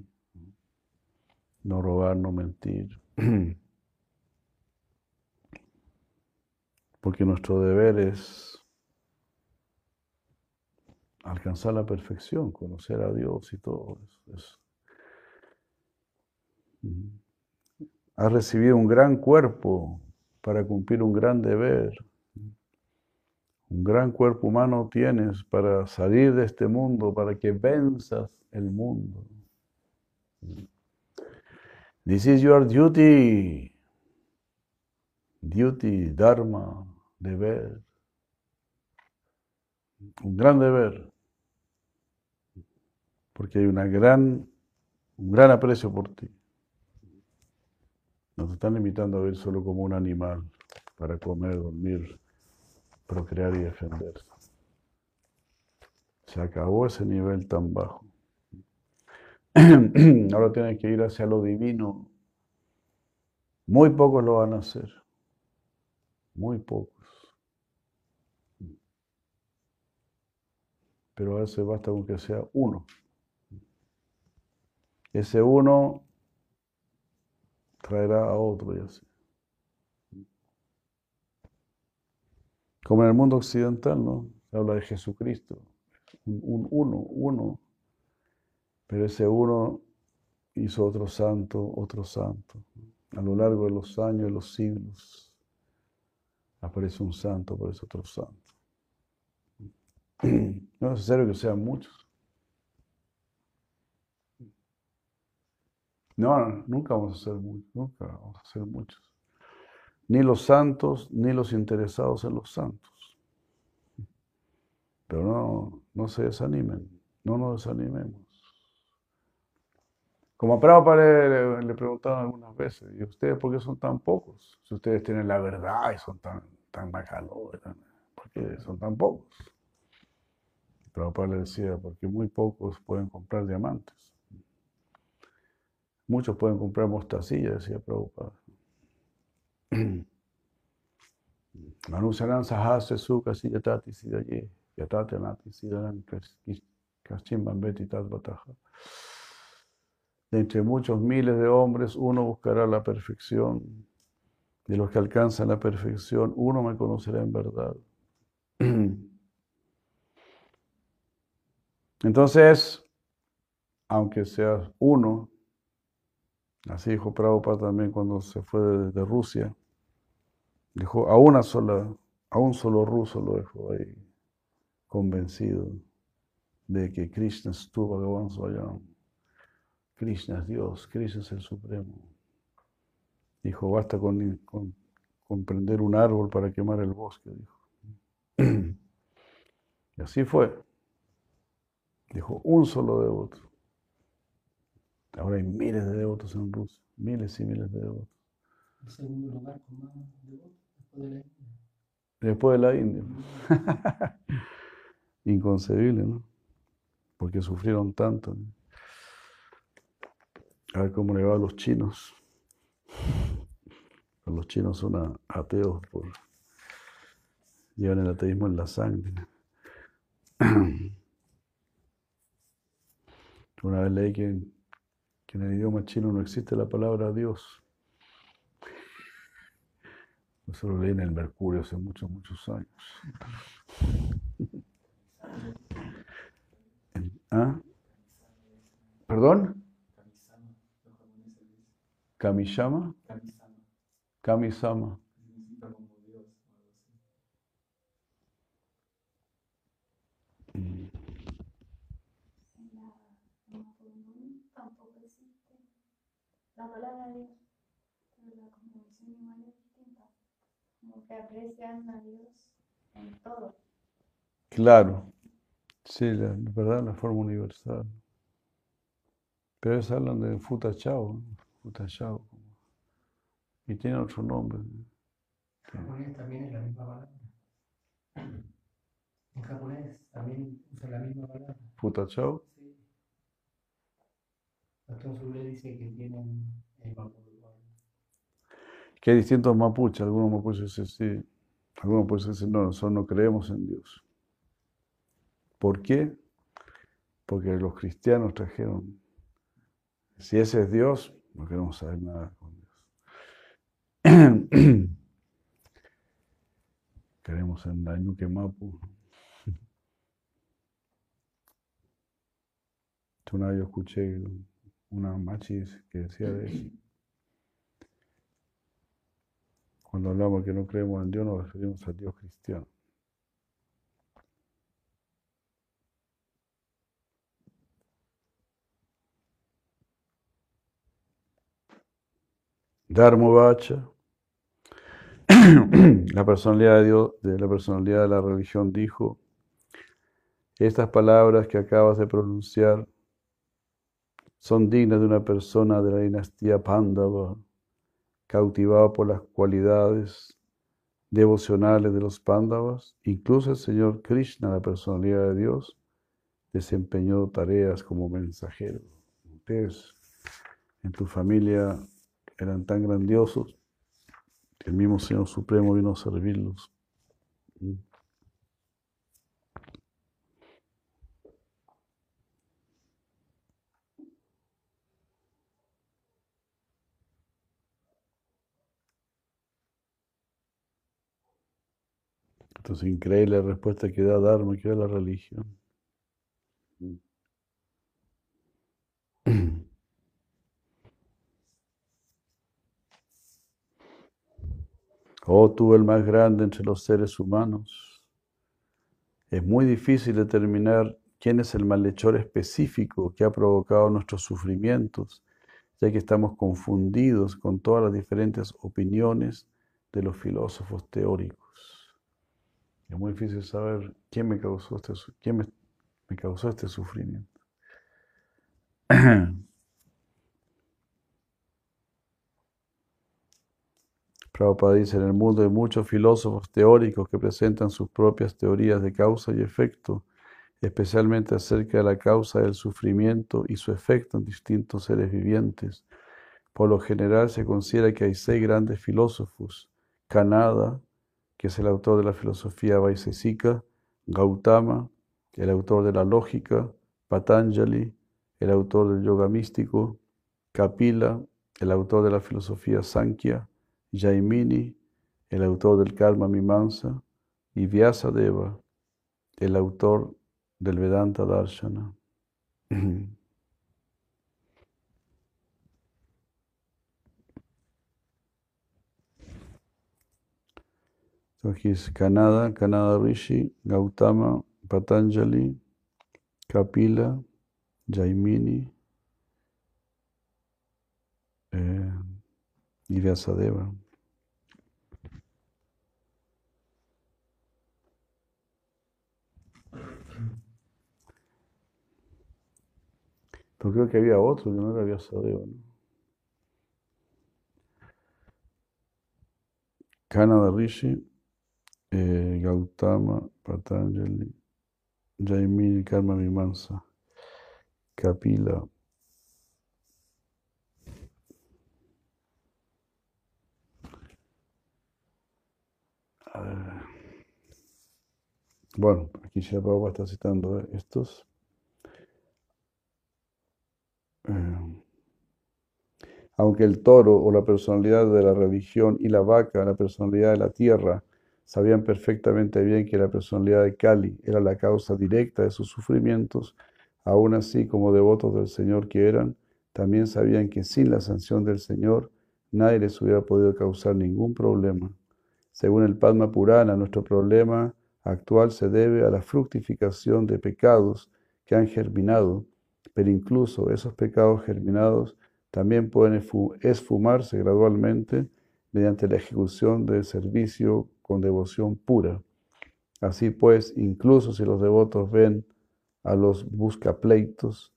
no robar, no mentir. porque nuestro deber es alcanzar la perfección, conocer a Dios y todo eso. Has recibido un gran cuerpo para cumplir un gran deber. Un gran cuerpo humano tienes para salir de este mundo, para que venzas el mundo. This is your duty. Duty, Dharma, deber. un gran deber, porque hay una gran, un gran aprecio por ti. Nos están invitando a ver solo como un animal para comer, dormir, procrear y defenderse. Se acabó ese nivel tan bajo. Ahora tienen que ir hacia lo divino. Muy pocos lo van a hacer. Muy pocos. Pero a veces basta con que sea uno. Ese uno traerá a otro y así. Como en el mundo occidental, ¿no? Se habla de Jesucristo. Un, uno, uno. Pero ese uno hizo otro santo, otro santo. A lo largo de los años, de los siglos, aparece un santo, aparece otro santo. No es necesario que sean muchos. No, nunca vamos a ser muchos, nunca vamos a ser muchos. Ni los santos, ni los interesados en los santos. Pero no, no se desanimen, no nos desanimemos. Como a Prabhupada le, le, preguntaron algunas veces, ¿y ustedes por qué son tan pocos? Si ustedes tienen la verdad y son tan, tan bacalores, ¿por qué son tan pocos? Prabhupada le decía, porque muy pocos pueden comprar diamantes. Muchos pueden comprar mostacilla, decía Prabhupada. Anunciarán sahase suka siyatati sidaye, yatati anati sidaran kashim bambeti bataja. De entre muchos miles de hombres, uno buscará la perfección. De los que alcanzan la perfección, uno me conocerá en verdad. Entonces, aunque seas uno, así dijo Prabhupada también cuando se fue de, Rusia, dijo a una sola, a un solo ruso lo dejó ahí convencido de que Krishna estuvo Bhagavan Swayam. Krishna es Dios, Krishna es el Supremo. Dijo, basta con, con, prender un árbol para quemar el bosque, dijo. Y así fue. Dijo, un solo devoto. Ahora hay miles de devotos en Rusia, miles y miles de devotos. ¿El segundo lugar con más devotos después de la India? Después de la India. Inconcebible, ¿no? Porque sufrieron tanto. A ver cómo le va a los chinos. Los chinos son ateos por llevan el ateísmo en la sangre. Una vez leí que, en el idioma chino no existe la palabra Dios. Eso lo leí en el Mercurio hace muchos, muchos años. ¿Ah? ¿Perdón? Kamishama. Kamisama. La palabra de Dios, pero la cosmovisión igual es distinta, como que aprecian a Dios en todo. Claro, sí, la, verdad, la forma universal. Pero ellos hablan de Futachao, Futachao, y tiene otro nombre. En japonés también es la misma palabra. En japonés también usa la misma palabra. ¿Futachao? Que tienen el Que hay distintos mapuches, algunos mapuches sí, algunos dicen no, nosotros no creemos en Dios. ¿Por qué? Porque los cristianos trajeron, si ese es Dios, no queremos saber nada con Dios. queremos en la Ñuque Mapu. Una vez yo escuché una machis que decía de eso. Cuando hablamos que no creemos en Dios, nos referimos al Dios cristiano. Dharmovacha, la personalidad de Dios, de la personalidad de la religión dijo, Estas palabras que acabas de pronunciar son dignas de una persona de la dinastía Pandava, cautivada por las cualidades devocionales de los Pandavas. Incluso el Señor Krishna, la personalidad de Dios, desempeñó tareas como mensajero. Ustedes en tu familia eran tan grandiosos que el mismo Señor Supremo vino a servirlos. Entonces, increíble la respuesta que da Dharma, que da la religión. Oh tú el más grande entre los seres humanos. Es muy difícil determinar quién es el malhechor específico que ha provocado nuestros sufrimientos, ya que estamos confundidos con todas las diferentes opiniones de los filósofos teóricos. Es muy difícil saber quién me causó este, quién me, me causó este sufrimiento. Prabhupada dice, en el mundo hay muchos filósofos teóricos que presentan sus propias teorías de causa y efecto, especialmente acerca de la causa del sufrimiento y su efecto en distintos seres vivientes. Por lo general se considera que hay seis grandes filósofos, Kanada, que es el autor de la filosofía Vaisesika, Gautama, el autor de la lógica, Patanjali, el autor del yoga místico, Kapila, el autor de la filosofía Sankhya, Jaimini, el autor del Karma Mimansa, y Vyasadeva, el autor del Vedanta Darshana. Entonces, Kanada, Kanada Rishi, Gautama, Patanjali, Kapila, Jaimini eh, y Vyasadeva. Pero creo que había otro que no era Vyasadeva. ¿no? Kanada Rishi, eh, Gautama, Patanjali, Jaimini, Karma Mimansa, Kapila. Bueno, aquí Shri Prabhupada está citando eh, estos. Eh, aunque el toro o la personalidad de la religión y la vaca, la personalidad de la tierra, sabían perfectamente bien que la personalidad de Kali era la causa directa de sus sufrimientos, aún así como devotos del Señor que eran, también sabían que sin la sanción del Señor nadie les hubiera podido causar ningún problema. Según el Padma Purana, nuestro problema actual se debe a la fructificación de pecados que han germinado, pero incluso esos pecados germinados también pueden esfumarse gradualmente mediante la ejecución del servicio con devoción pura. Así pues, incluso si los devotos ven a los buscapleitos,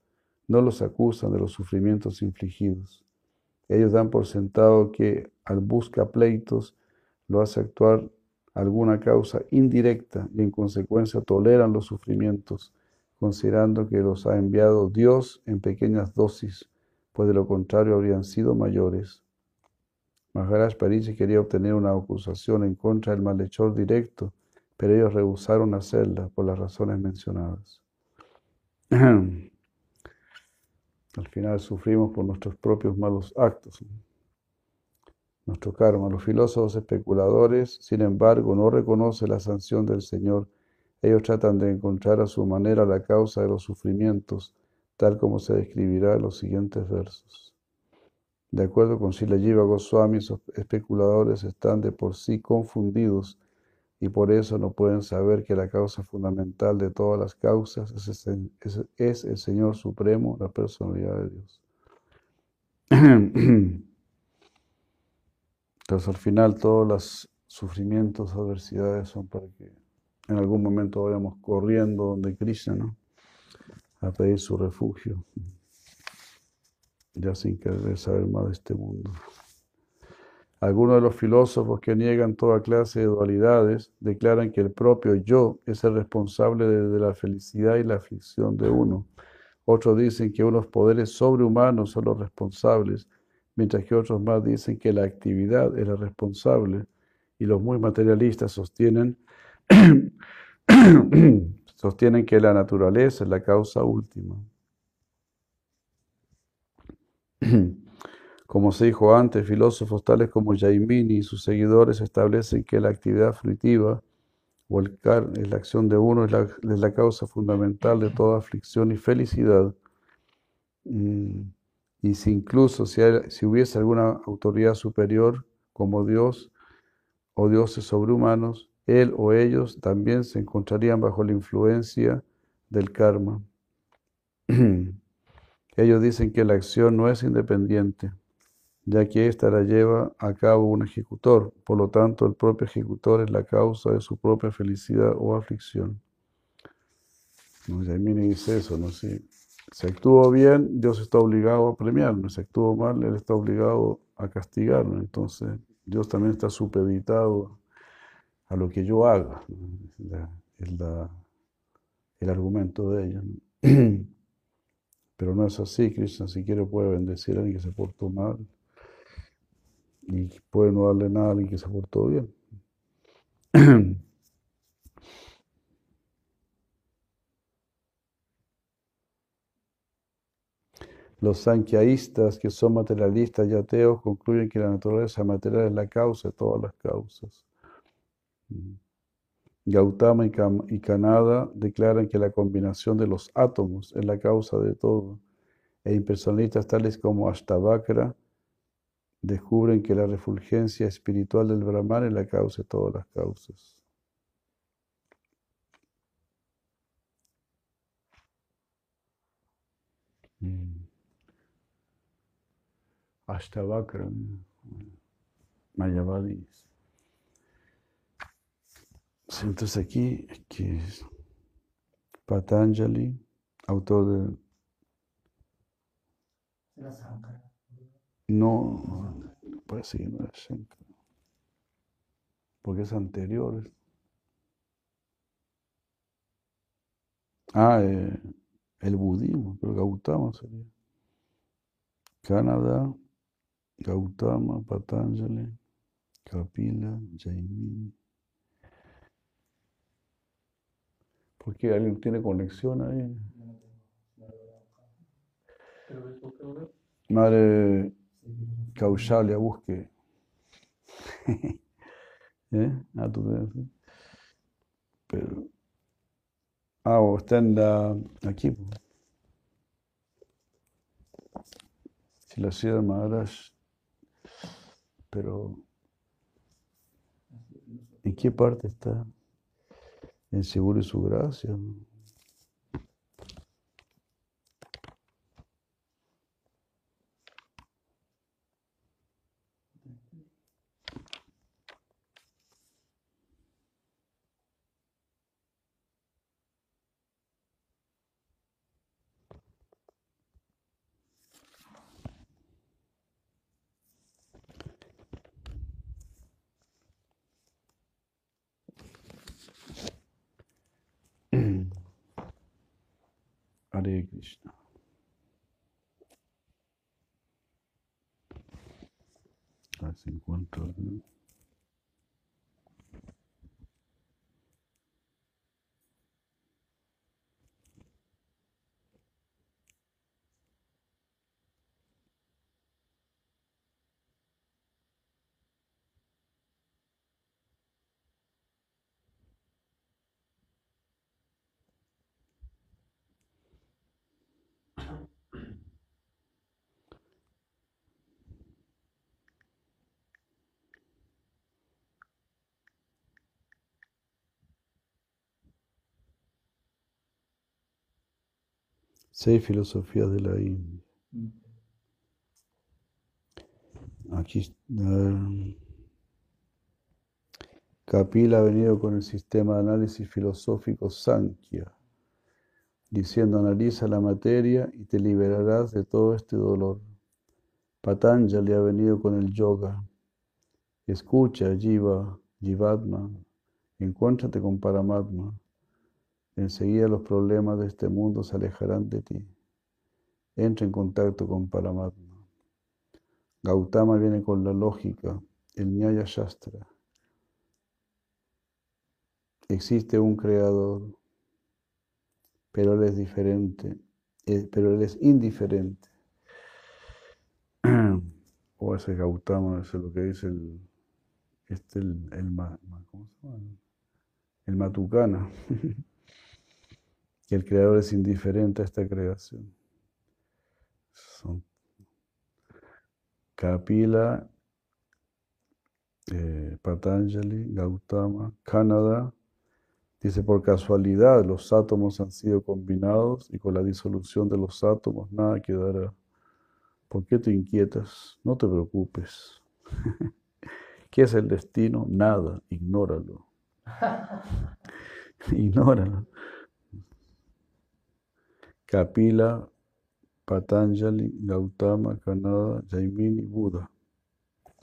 no los acusan de los sufrimientos infligidos. Ellos dan por sentado que al buscapleitos lo hace actuar alguna causa indirecta y en consecuencia toleran los sufrimientos, considerando que los ha enviado Dios en pequeñas dosis pues de lo contrario habrían sido mayores. Maharaj Parisi quería obtener una acusación en contra del malhechor directo, pero ellos rehusaron hacerla por las razones mencionadas. Al final sufrimos por nuestros propios malos actos, nuestro karma. Los filósofos especuladores, sin embargo, no reconocen la sanción del Señor. Ellos tratan de encontrar a su manera la causa de los sufrimientos tal como se describirá en los siguientes versos. De acuerdo con Sila Jiva Goswami, esos especuladores están de por sí confundidos y por eso no pueden saber que la causa fundamental de todas las causas es, el Señor Supremo, la personalidad de Dios. Entonces al final todos los sufrimientos, adversidades son para que en algún momento vayamos corriendo donde Krishna, ¿no? A pedir su refugio, ya sin querer saber más de este mundo. Algunos de los filósofos que niegan toda clase de dualidades declaran que el propio yo es el responsable de, la felicidad y la aflicción de uno. Otros dicen que unos poderes sobrehumanos son los responsables, mientras que otros más dicen que la actividad es la responsable. Y los muy materialistas sostienen, sostienen que la naturaleza es la causa última. Como se dijo antes, filósofos tales como Jaimini y sus seguidores establecen que la actividad fruitiva o el car es la acción de uno, es la, causa fundamental de toda aflicción y felicidad. Mm, Y si incluso si hubiese alguna autoridad superior como Dios o dioses sobrehumanos, él o ellos también se encontrarían bajo la influencia del karma. Ellos dicen que la acción no es independiente, ya que ésta la lleva a cabo un ejecutor. Por lo tanto, el propio ejecutor es la causa de su propia felicidad o aflicción. No, eso. Si, si actúo bien, Dios está obligado a premiarme. Si actúo mal, Él está obligado a castigarme. Entonces, Dios también está supeditado a lo que yo haga. Es el argumento de ellos. Pero no es así, Krishna si quiere puede bendecir a alguien que se portó mal y puede no darle nada a alguien que se portó bien. Los sankhyaístas, que son materialistas y ateos, concluyen que la naturaleza material es la causa de todas las causas. Gautama y Kanada declaran que la combinación de los átomos es la causa de todo. E impersonalistas tales como Ashtavakra descubren que la refulgencia espiritual del Brahman es la causa de todas las causas. Mm. Ashtavakra, Mayavadis. Sí, Entonces aquí, que es Patanjali, autor de... No, parece que no es Shankara, porque es anterior. Ah, eh, el budismo, pero Gautama sería. Canadá, Gautama, Patanjali, Kapila, Jaimini. ¿Por qué alguien tiene conexión ahí? Madre sí, Kaushalya, busque. ¿Eh? Ah, tú Pero. Ah, o está en la. Aquí. Si la de Maharaj. Pero. ¿En qué parte está? En seguro y su gracia. ¿no? Hare Krishna. A ver si encuentro. ¿no? Seis filosofías de la India. Aquí, eh, Kapila ha venido con el sistema de análisis filosófico Sankhya, diciendo analiza la materia y te liberarás de todo este dolor. Patanjali ha venido con el yoga. Escucha, Jiva, Jivatma, encuéntrate con Paramatma. Enseguida los problemas de este mundo se alejarán de ti. Entra en contacto con Paramatma. Gautama viene con la lógica, el Nyaya Shastra. Existe un creador, pero él es diferente, eh, pero él es indiferente. o ese Gautama, eso es lo que dice el, este, el, el, el Matucana, que el creador es indiferente a esta creación. Son Kapila, eh, Patanjali, Gautama, Canadá, Dice, por casualidad los átomos han sido combinados y con la disolución de los átomos nada quedará. ¿Por qué te inquietas? No te preocupes. ¿Qué es el destino? Nada, ignóralo. ignóralo. Kapila, Patanjali, Gautama, Kanada, Jaimini, Buda.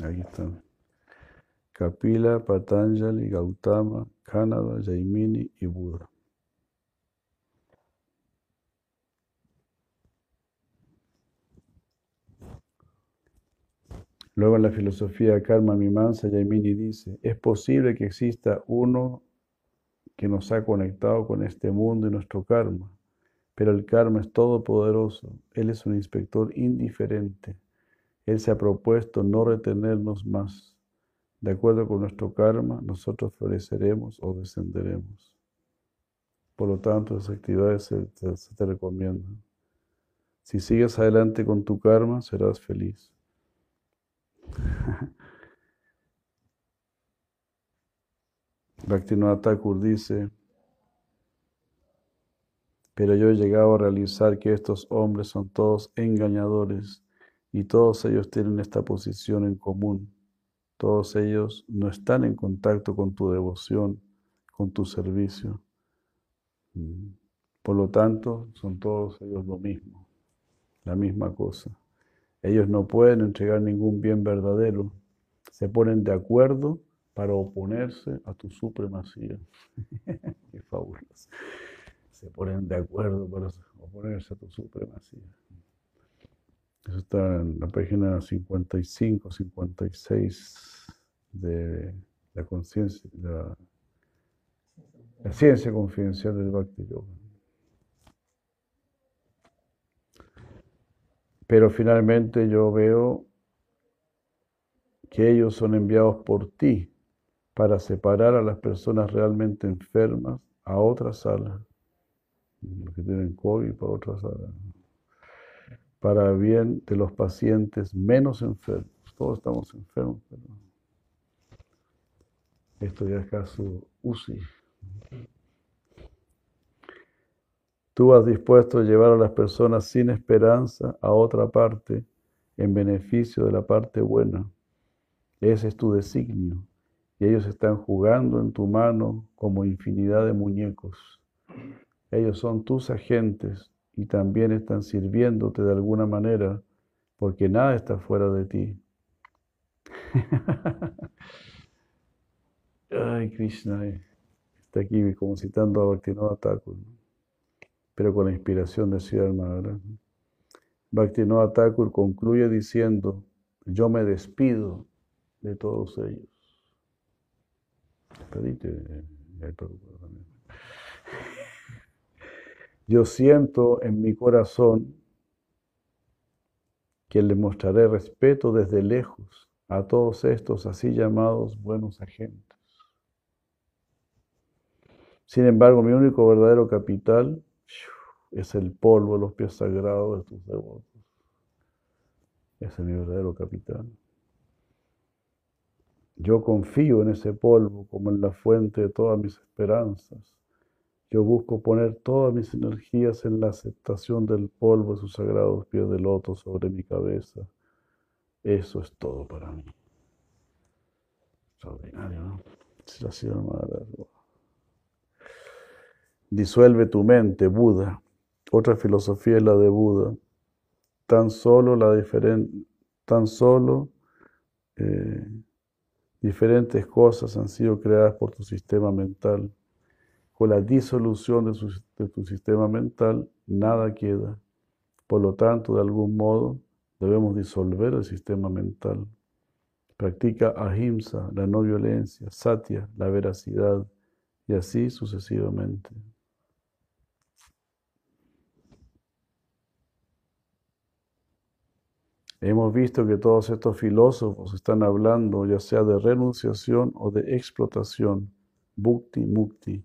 Ahí están. Kapila, Patanjali, Gautama, Kanada, Jaimini y Buda. Luego en la filosofía Karma Mimansa, Jaimini dice, es posible que exista uno que nos ha conectado con este mundo y nuestro karma, pero el karma es todopoderoso, Él es un inspector indiferente, Él se ha propuesto no retenernos más. De acuerdo con nuestro karma, nosotros floreceremos o descenderemos. Por lo tanto, esas actividades se, te recomiendan. Si sigues adelante con tu karma, serás feliz. Bhaktivinoda Thakur dice, pero yo he llegado a realizar que estos hombres son todos engañadores y todos ellos tienen esta posición en común todos ellos no están en contacto con tu devoción, con tu servicio. Mm. Por lo tanto, son todos ellos lo mismo, la misma cosa. Ellos no pueden entregar ningún bien verdadero. Se ponen de acuerdo para oponerse a tu supremacía. Qué fabuloso. Se ponen de acuerdo para oponerse a tu supremacía. Eso está en la página 55, 56 de la conciencia, la, la, ciencia confidencial del Bhakti Yoga. Pero finalmente yo veo que ellos son enviados por ti para separar a las personas realmente enfermas a otra sala, los que tienen COVID para otra sala para bien de los pacientes menos enfermos. Todos estamos enfermos, esto ya es caso UCI. Tú has dispuesto a llevar a las personas sin esperanza a otra parte en beneficio de la parte buena. Ese es tu designio. Y ellos están jugando en tu mano como infinidad de muñecos. Ellos son tus agentes y también están sirviéndote de alguna manera, porque nada está fuera de ti. Ay, Krishna, eh, está aquí como citando a Bhaktivinoda Thakur, pero con la inspiración de Sri Maharaj. Bhaktivinoda Thakur concluye diciendo, yo me despido de todos ellos. Pedite, eh, yo siento en mi corazón que le mostraré respeto desde lejos a todos estos así llamados buenos agentes. Sin embargo, mi único verdadero capital es el polvo, los pies sagrados de tus devotos. Ese es mi verdadero capital. Yo confío en ese polvo como en la fuente de todas mis esperanzas yo busco poner todas mis energías en la aceptación del polvo de sus sagrados pies de loto sobre mi cabeza. Eso es todo para mí. Extraordinario, ¿no? Srila Sridhar Maharaj. Disuelve tu mente, Buda. Otra filosofía es la de Buda. Tan solo la diferen- tan solo eh, diferentes cosas han sido creadas por tu sistema mental. Con la disolución de, su- tu sistema mental, nada queda. Por lo tanto, de algún modo, debemos disolver el sistema mental. Practica ahimsa, la no violencia, satya, la veracidad, y así sucesivamente. Hemos visto que todos estos filósofos están hablando ya sea de renunciación o de explotación, bhukti, mukti,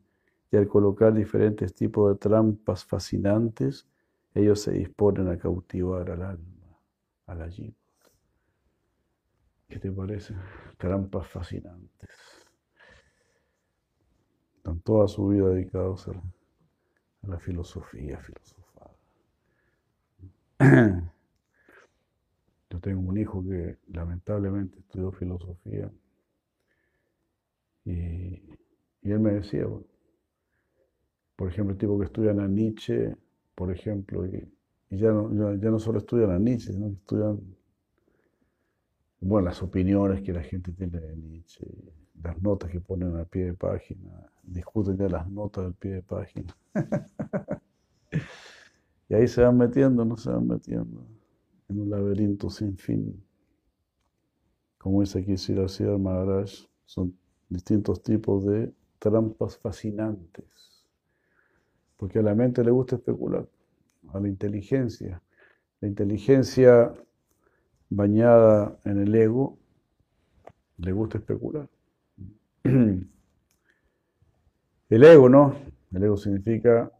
y al colocar diferentes tipos de trampas fascinantes, ellos se disponen a cautivar al alma, al allí. ¿Qué te parece? Trampas fascinantes. Están toda su vida dedicados a la, filosofía, filosofada. Yo tengo un hijo que lamentablemente estudió filosofía y, y él me decía, bueno, por ejemplo, el tipo que estudian a Nietzsche, por ejemplo, y, ya, no, solo estudian a Nietzsche, sino que estudian, bueno, las opiniones que la gente tiene de Nietzsche, las notas que ponen al pie de página, discuten ya las notas del pie de página. y ahí se van metiendo, no se van metiendo en un laberinto sin fin. Como dice aquí Siracía Maharaj, son distintos tipos de trampas fascinantes. Porque a la mente le gusta especular, a la inteligencia. La inteligencia bañada en el ego le gusta especular. El ego, ¿no? El ego significa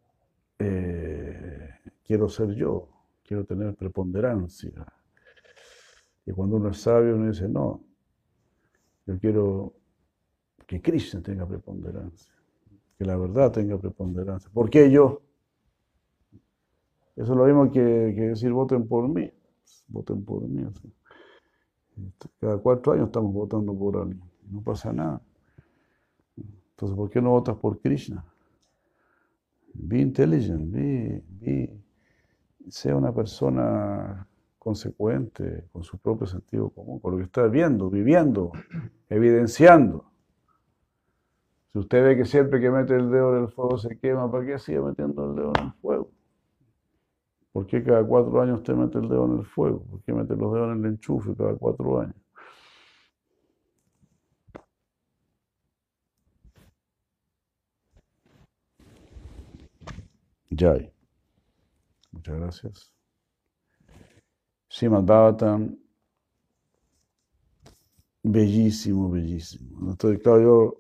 eh, quiero ser yo, quiero tener preponderancia. Y cuando uno es sabio, uno dice, no, yo quiero que Krishna tenga preponderancia, que la verdad tenga preponderancia. ¿Por qué yo? Eso es lo mismo que, decir voten por mí, voten por mí. sea. Cada cuatro años estamos votando por alguien, no pasa nada. Entonces, ¿por qué no votas por Krishna? Be intelligent, be, be, sea una persona consecuente con su propio sentido común, con lo que está viendo, viviendo, evidenciando. Si usted ve que siempre que mete el dedo en el fuego se quema, ¿para qué sigue metiendo el dedo en el fuego? ¿Por qué cada cuatro años usted mete el dedo en el fuego? ¿Por qué mete los dedos en el enchufe cada cuatro años? Jai. Muchas gracias. Srimad Bhagavatam, bellísimo, bellísimo. Entonces, claro, yo,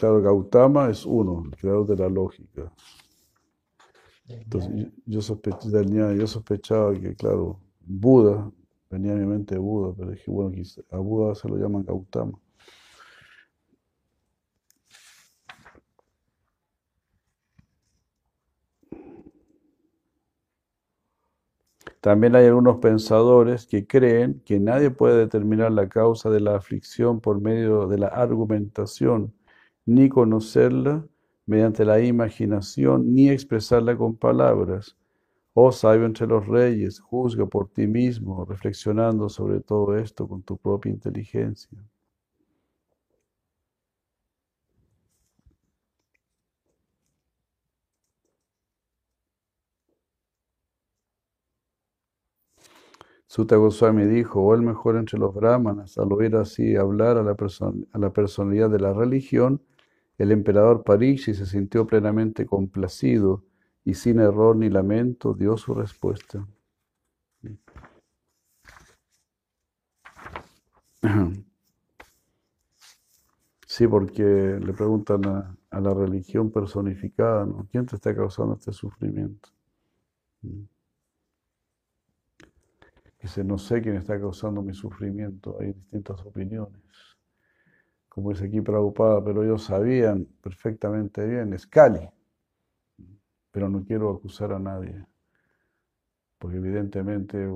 claro, Gautama es uno, el creador de la lógica. Entonces, yo, yo sospe- del Nyaya, yo sospechaba que, claro, Buda, venía a mi mente Buda, pero dije, bueno, a Buda se lo llaman Gautama. También hay algunos pensadores que creen que nadie puede determinar la causa de la aflicción por medio de la argumentación, ni conocerla mediante la imaginación, ni expresarla con palabras. Oh sabio entre los reyes, juzga por ti mismo, reflexionando sobre todo esto con tu propia inteligencia. Sutta Goswami dijo, o el mejor entre los brahmanas, al oír así hablar a la, person- a la personalidad de la religión, el emperador Parikshit se sintió plenamente complacido y sin error ni lamento dio su respuesta. Sí, porque le preguntan a, la religión personificada, ¿no? ¿Quién te está causando este sufrimiento? Dice, no sé quién está causando mi sufrimiento, hay distintas opiniones. Como dice aquí Prabhupada, pero ellos sabían perfectamente bien, es Kali, pero no quiero acusar a nadie, porque evidentemente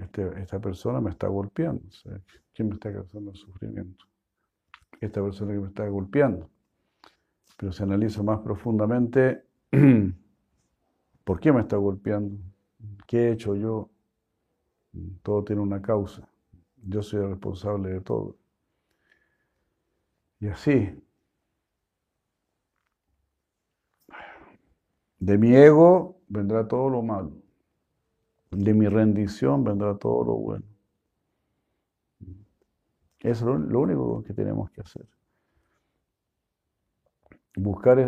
este- esta persona me está golpeando. ¿Quién me está causando sufrimiento? Esta persona que me está golpeando. Pero si analizo más profundamente, ¿por qué me está golpeando? ¿Qué he hecho yo? Todo tiene una causa. Yo soy el responsable de todo. Y así, de mi ego vendrá todo lo malo. De mi rendición vendrá todo lo bueno. Eso es lo único que tenemos que hacer. Buscar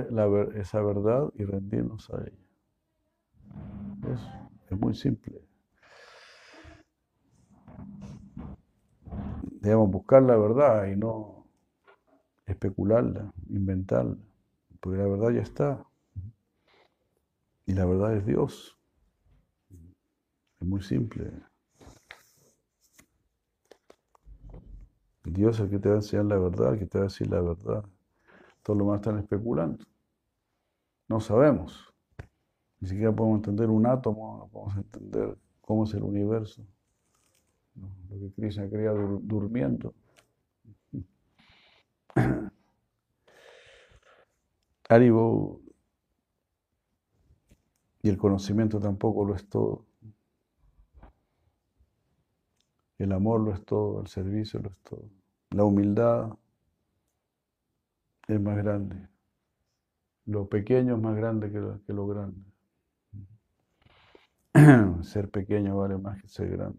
esa verdad y rendirnos a ella. Es, es muy simple. Debemos buscar la verdad y no especularla, inventarla, porque la verdad ya está. Y la verdad es Dios. Es muy simple. Dios es el que te va a enseñar la verdad, el que te va a decir la verdad. Todo lo más están especulando. No sabemos. Ni siquiera podemos entender un átomo, no podemos entender cómo es el universo. Lo que Krishna crea durmiendo. Haribo y el conocimiento tampoco lo es todo. El amor lo es todo, el servicio lo es todo. La humildad es más grande. Lo pequeño es más grande que lo, que lo grande. Ser pequeño vale más que ser grande.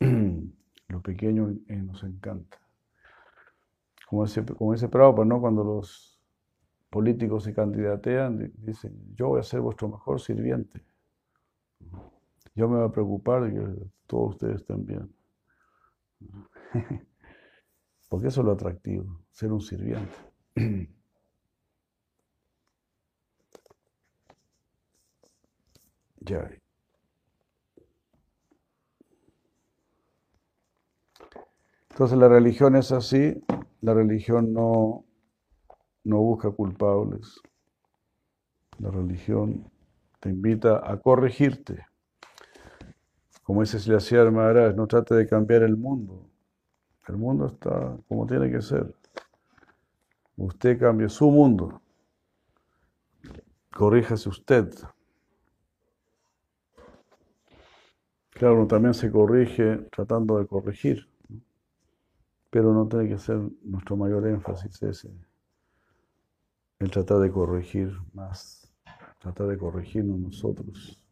Lo pequeño nos encanta. Como dice, como dice Prabhupada, ¿no? cuando los políticos se candidatean, dicen, yo voy a ser vuestro mejor sirviente. Yo me voy a preocupar de que todos ustedes estén bien. Porque eso es lo atractivo, ser un sirviente. ya. Entonces la religión es así, la religión no, no busca culpables. La religión te invita a corregirte. Como dice Silaciar Maharaj, no trate de cambiar el mundo. El mundo está como tiene que ser. Usted cambie su mundo. Corríjase usted. Claro, también se corrige tratando de corregir, pero no tiene que ser nuestro mayor énfasis ese, el tratar de corregir más, tratar de corregirnos nosotros.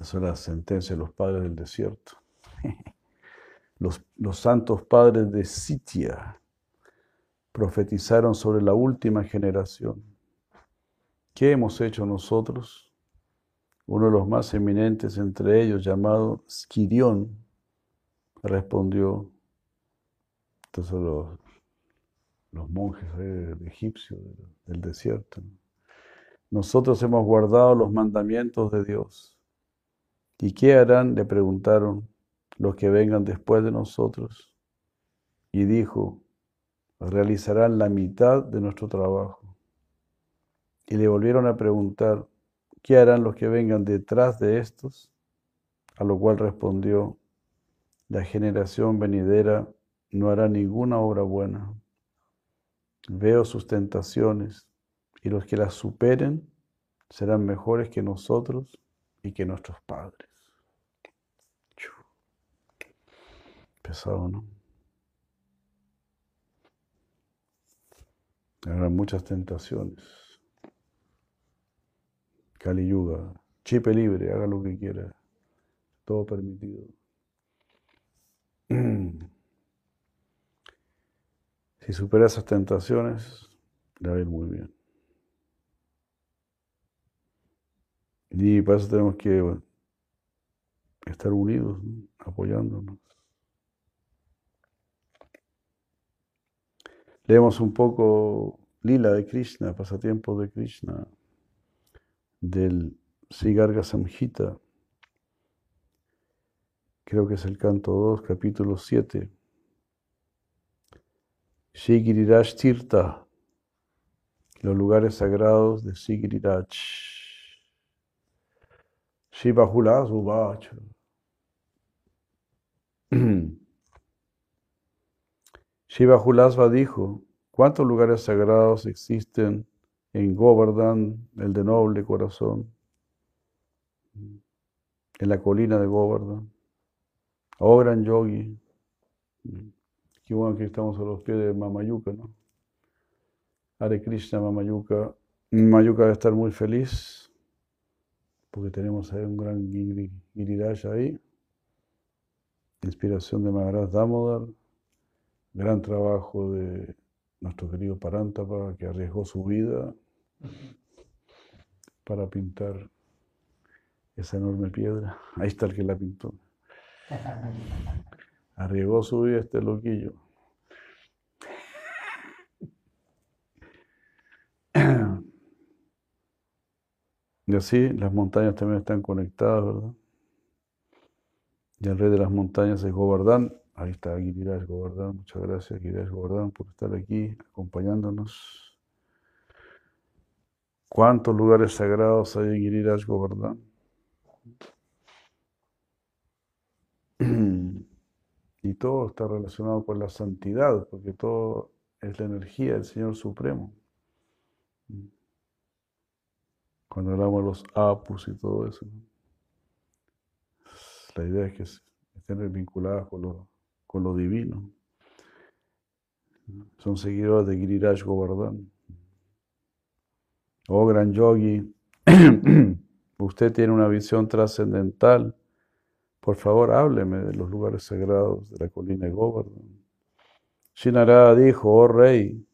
Son las sentencias de los padres del desierto. Los, santos padres de Sitia profetizaron sobre la última generación. ¿Qué hemos hecho nosotros? Uno de los más eminentes entre ellos, llamado Skirión, respondió, son los, los monjes egipcios del desierto. Nosotros hemos guardado los mandamientos de Dios ¿Y qué harán? le preguntaron los que vengan después de nosotros. Y dijo, realizarán la mitad de nuestro trabajo. Y le volvieron a preguntar, ¿qué harán los que vengan detrás de estos? A lo cual respondió, la generación venidera no hará ninguna obra buena. Veo sus tentaciones y los que las superen serán mejores que nosotros y que nuestros padres. Pesado, ¿no? Habrá muchas tentaciones. Kali Yuga, chipe libre, haga lo que quiera, todo permitido. Si supera esas tentaciones, le va a ir muy bien. Y para eso tenemos que estar unidos, apoyándonos. Leemos un poco Lila de Krishna, pasatiempo de Krishna, del Sigarga Samhita. Creo que es el canto 2, capítulo 7. Sigiriraj Tirtha, los lugares sagrados de Sigiriraj. Shiva Hulas Uvacha. Shiva Hulasva dijo, ¿cuántos lugares sagrados existen en Govardhan, el de noble corazón? En la colina de Govardhan. Oh gran yogi. Qué bueno que estamos a los pies de Mamayuka, ¿no? Hare Krishna, Mamayuka. Mamayuka debe estar muy feliz porque tenemos ahí un gran giri- Giriraj ahí. Inspiración de Maharaj Damodar. Gran trabajo de nuestro querido Parantapa que arriesgó su vida para pintar esa enorme piedra. Ahí está el que la pintó. Arriesgó su vida este loquillo. Y así las montañas también están conectadas, ¿verdad? Y el rey de las montañas es Govardhan. Ahí está Giriraj Govardhan. Muchas gracias, Giriraj Govardhan, por estar aquí acompañándonos. ¿Cuántos lugares sagrados hay en Giriraj Govardhan? Y todo está relacionado con la santidad, porque todo es la energía del Señor Supremo. Cuando hablamos de los apus y todo eso, la idea es que estén vinculadas con lo, con lo divino. Son seguidores de Giriraj Govardhan. Oh gran yogi, usted tiene una visión trascendental. Por favor, hábleme de los lugares sagrados de la colina de Govardhan. Shinarada dijo, oh rey,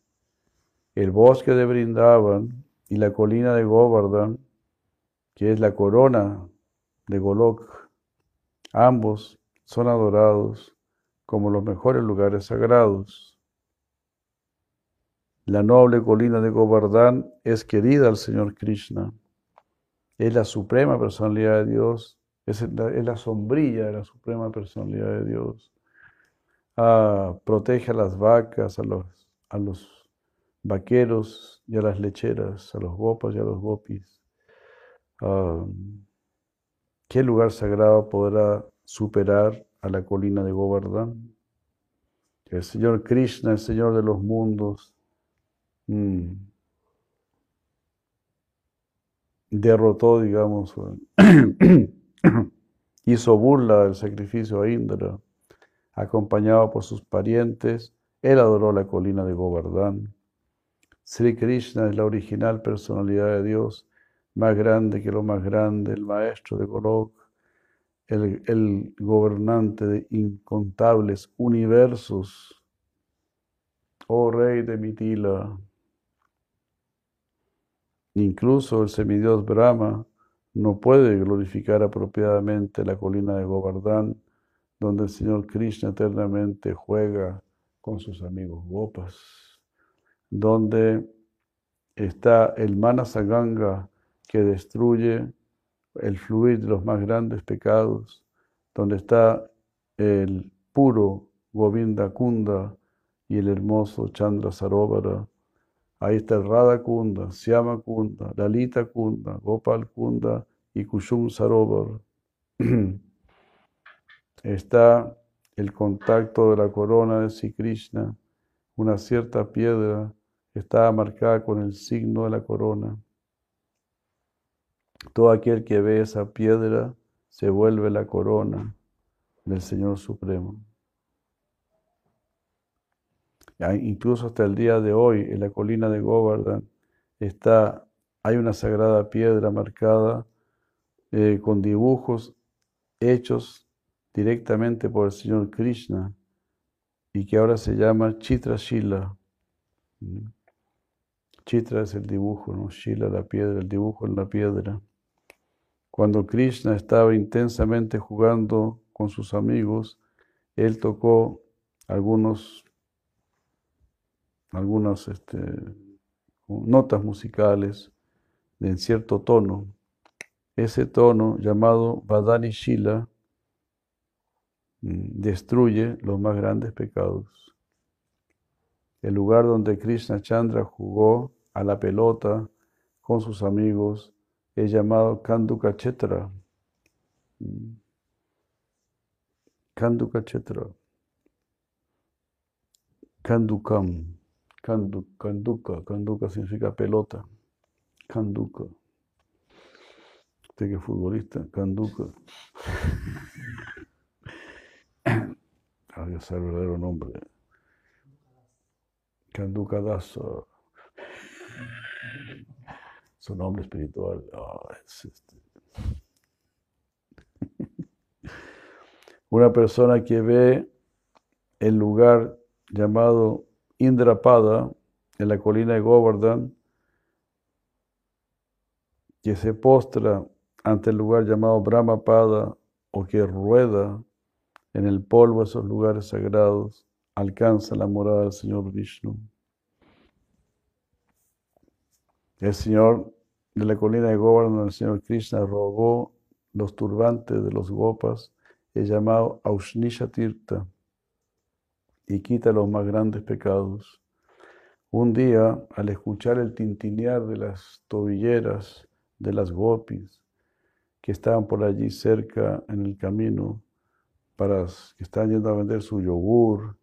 el bosque de Brindavan y la colina de Govardhan, que es la corona de Golok, ambos son adorados como los mejores lugares sagrados. La noble colina de Govardhan es querida al Señor Krishna. Es la suprema personalidad de Dios, es la, la sombrilla de la suprema personalidad de Dios. Ah, protege a las vacas, a los, a los vaqueros y a las lecheras, a los gopas y a los gopis. Ah, ¿Qué lugar sagrado podrá superar a la colina de Govardhan? El Señor Krishna, el Señor de los mundos, mm, derrotó, digamos, hizo burla del sacrificio a Indra, acompañado por sus parientes, él adoró la colina de Govardhan. Sri Krishna es la original personalidad de Dios, más grande que lo más grande, el maestro de Golok, el, gobernante de incontables universos. Oh rey de Mitila, incluso el semidios Brahma no puede glorificar apropiadamente la colina de Govardhan, donde el Señor Krishna eternamente juega con sus amigos gopas, donde está el Manasaganga que destruye el fluir de los más grandes pecados, donde está el puro Govinda Kunda y el hermoso Chandra Sarovara. Ahí está el Radha Kunda, Syama Kunda, Lalita Kunda, Gopal Kunda y Kushum Sarovar. está el contacto de la corona de Sri Krishna, una cierta piedra está marcada con el signo de la corona. Todo aquel que ve esa piedra se vuelve la corona del Señor Supremo. Incluso hasta el día de hoy, en la colina de Govardhan, está, hay una sagrada piedra marcada eh, con dibujos hechos directamente por el Señor Krishna y que ahora se llama Chitra Shila. ¿Mm? Chitra es el dibujo, ¿no? Shila la piedra, el dibujo en la piedra. Cuando Krishna estaba intensamente jugando con sus amigos, él tocó algunos, algunas este, notas musicales en cierto tono. Ese tono llamado Vadani Shila mm, destruye los más grandes pecados. el lugar donde Krishna Chandra jugó a la pelota con sus amigos, es llamado Kanduka Chetra. Kanduka Chetra. Kandukam. Kandu, kanduka. Kanduka significa pelota. Kanduka. Usted que es futbolista, Kanduka. Había ser el verdadero nombre. Kanduka Dasa. Su nombre espiritual. Ah, es este. Una persona que ve el lugar llamado Indrapada en la colina de Govardhan, que se postra ante el lugar llamado Brahmapada o que rueda en el polvo esos lugares sagrados, alcanza la morada del Señor Vishnu. El Señor de la colina de Govardhan, el Señor Krishna, robó los turbantes de los gopas, es llamado Aushnisha Tirtha, y quita los más grandes pecados. Un día, al escuchar el tintinear de las tobilleras de las gopis que estaban por allí cerca en el camino, para que están yendo a vender su yogur,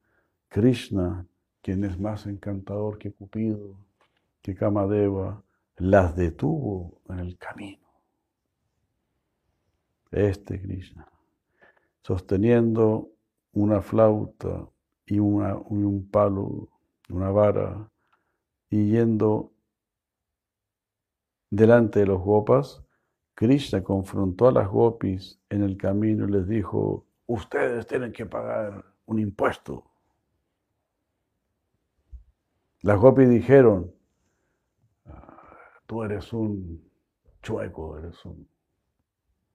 Krishna, quien es más encantador que Cupido, que Kamadeva, las detuvo en el camino. Este Krishna, sosteniendo una flauta y, un palo, una vara, y yendo delante de los gopas, Krishna confrontó a las gopis en el camino y les dijo, ustedes tienen que pagar un impuesto. Las gopis dijeron, tú eres un chueco, eres un,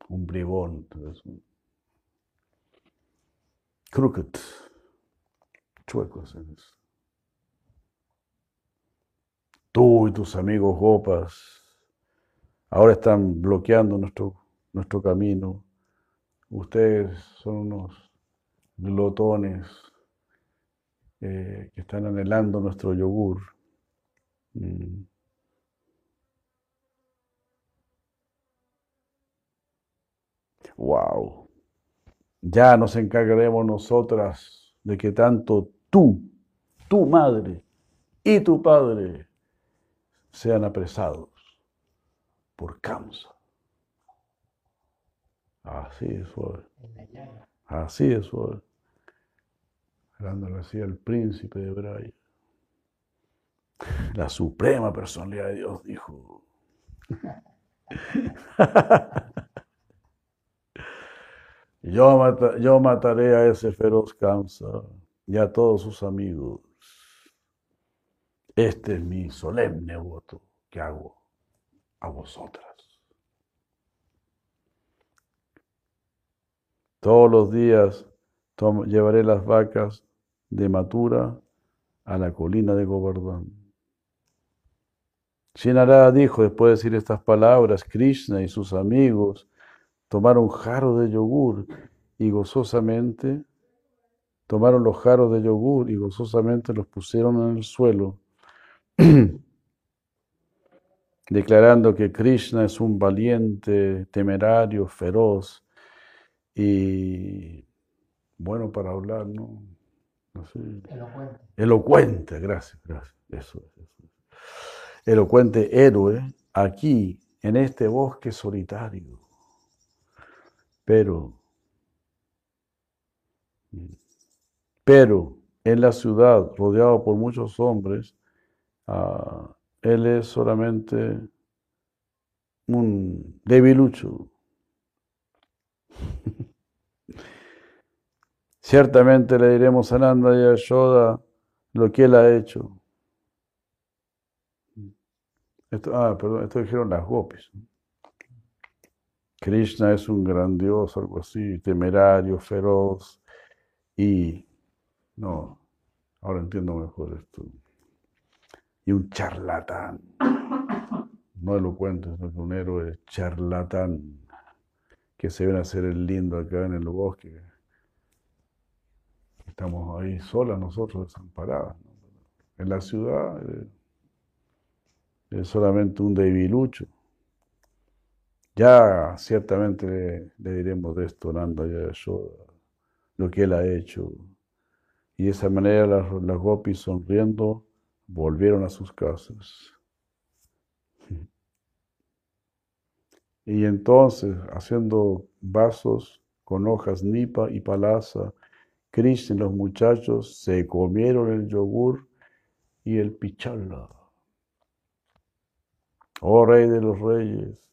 un bribón, tú eres un crooked, chuecos eres. Tú y tus amigos gopas ahora están bloqueando nuestro, nuestro camino. Ustedes son unos glotones eh, que están anhelando nuestro yogur. Mm. Wow. Ya nos encargaremos nosotras de que tanto tú, tu madre y tu padre sean apresados por causa. Así es suave. Así es suave. Hablándole así al príncipe de Braya. La suprema personalidad de Dios dijo. Yo, mataré a ese feroz Kamsa y a todos sus amigos. Este es mi solemne voto que hago a vosotras. Todos los días llevaré las vacas de Matura a la colina de Govardhan. Shinarada dijo, después de decir estas palabras, Krishna y sus amigos tomaron jarro de yogur y gozosamente tomaron los jarros de yogur y gozosamente los pusieron en el suelo, declarando que Krishna es un valiente, temerario, feroz y bueno para hablar, ¿no? Elocuente. Elocuente, gracias, gracias. Eso, eso. Elocuente héroe aquí, en este bosque solitario. Pero, pero en la ciudad, rodeado por muchos hombres, ah, él es solamente un debilucho. Ciertamente le diremos a Nanda y a Yashoda lo que él ha hecho. Ah, perdón, esto dijeron las gopis. Krishna es un grandioso, algo así, temerario, feroz y... No, ahora entiendo mejor esto. Y un charlatán. No elocuente, sino que un héroe charlatán que se ven a hacer el lindo acá en el bosque. Estamos ahí solas nosotros, desamparadas. En la ciudad eh, es solamente un debilucho. Ya ciertamente le, diremos de esto, Nanda lo que él ha hecho. Y de esa manera las, las gopis sonriendo volvieron a sus casas. Y entonces, haciendo vasos con hojas nipa y palasa, Krishna y los muchachos se comieron el yogur y el pichala. Oh rey de los reyes,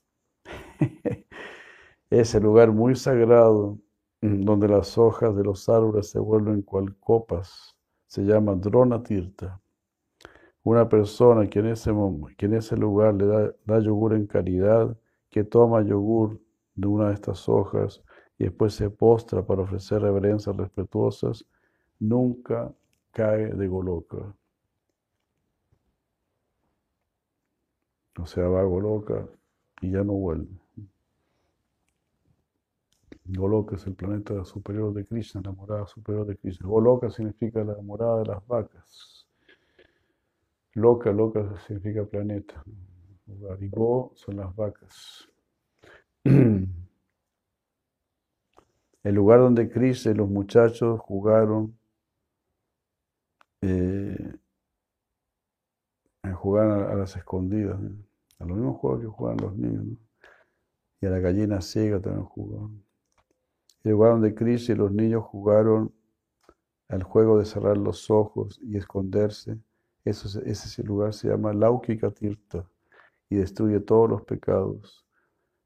ese lugar muy sagrado donde las hojas de los árboles se vuelven cual copas, se llama Drona Tirta. Una persona que en ese, que en ese lugar le da, da yogur en caridad, que toma yogur de una de estas hojas y después se postra para ofrecer reverencias respetuosas, nunca cae de Goloka. O sea, va a Goloka y ya no vuelve. Goloka es el planeta superior de Krishna, la morada superior de Krishna. Goloka significa la morada de las vacas. Loka, Loka significa planeta. Go son las vacas. El lugar donde Chris y los muchachos jugaron, eh, jugaron a, las escondidas, a los mismos juegos que juegan los niños, y a la gallina ciega también jugaban. El lugar donde Chris y los niños jugaron al juego de cerrar los ojos y esconderse, ese lugar se llama Laukika Tirtha y destruye todos los pecados.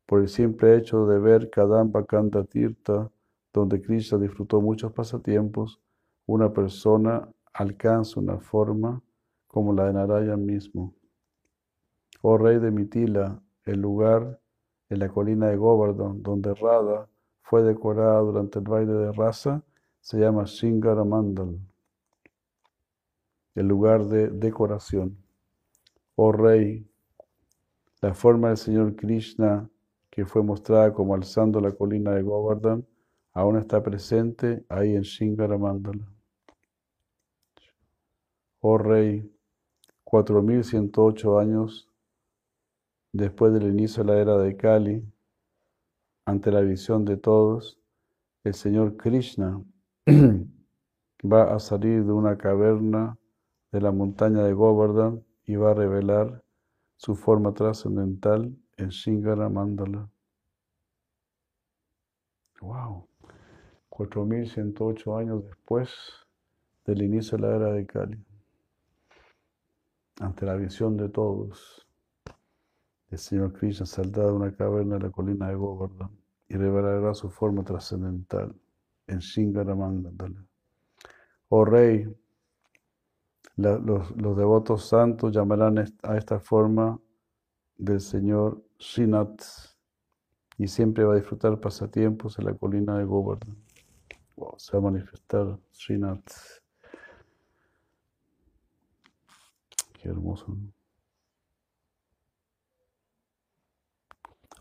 Por el simple hecho de ver Kadamba Kanta Tirtha, donde Krishna disfrutó muchos pasatiempos, una persona alcanza una forma como la de Narayan mismo. Oh rey de Mitila, el lugar en la colina de Govardhan, donde Radha fue decorada durante el baile de raza, se llama Shingaramandal, el lugar de decoración. Oh rey, la forma del Señor Krishna, que fue mostrada como alzando la colina de Govardhan, aún está presente ahí en Shingaramandala. Oh Rey, 4108 años después del inicio de la era de Kali, ante la visión de todos, el Señor Krishna va a salir de una caverna de la montaña de Govardhan y va a revelar su forma trascendental en Shingaramandala. Wow. 4108 años después del inicio de la era de Cali, ante la visión de todos, el Señor Krishna saldrá de una caverna de la colina de Govardhan y revelará su forma trascendental en Shingaramandala. Oh Rey, los, los, devotos santos llamarán a esta forma del Señor Shinat y siempre va a disfrutar pasatiempos en la colina de Govardhan se va a manifestar Srinath. Qué hermoso.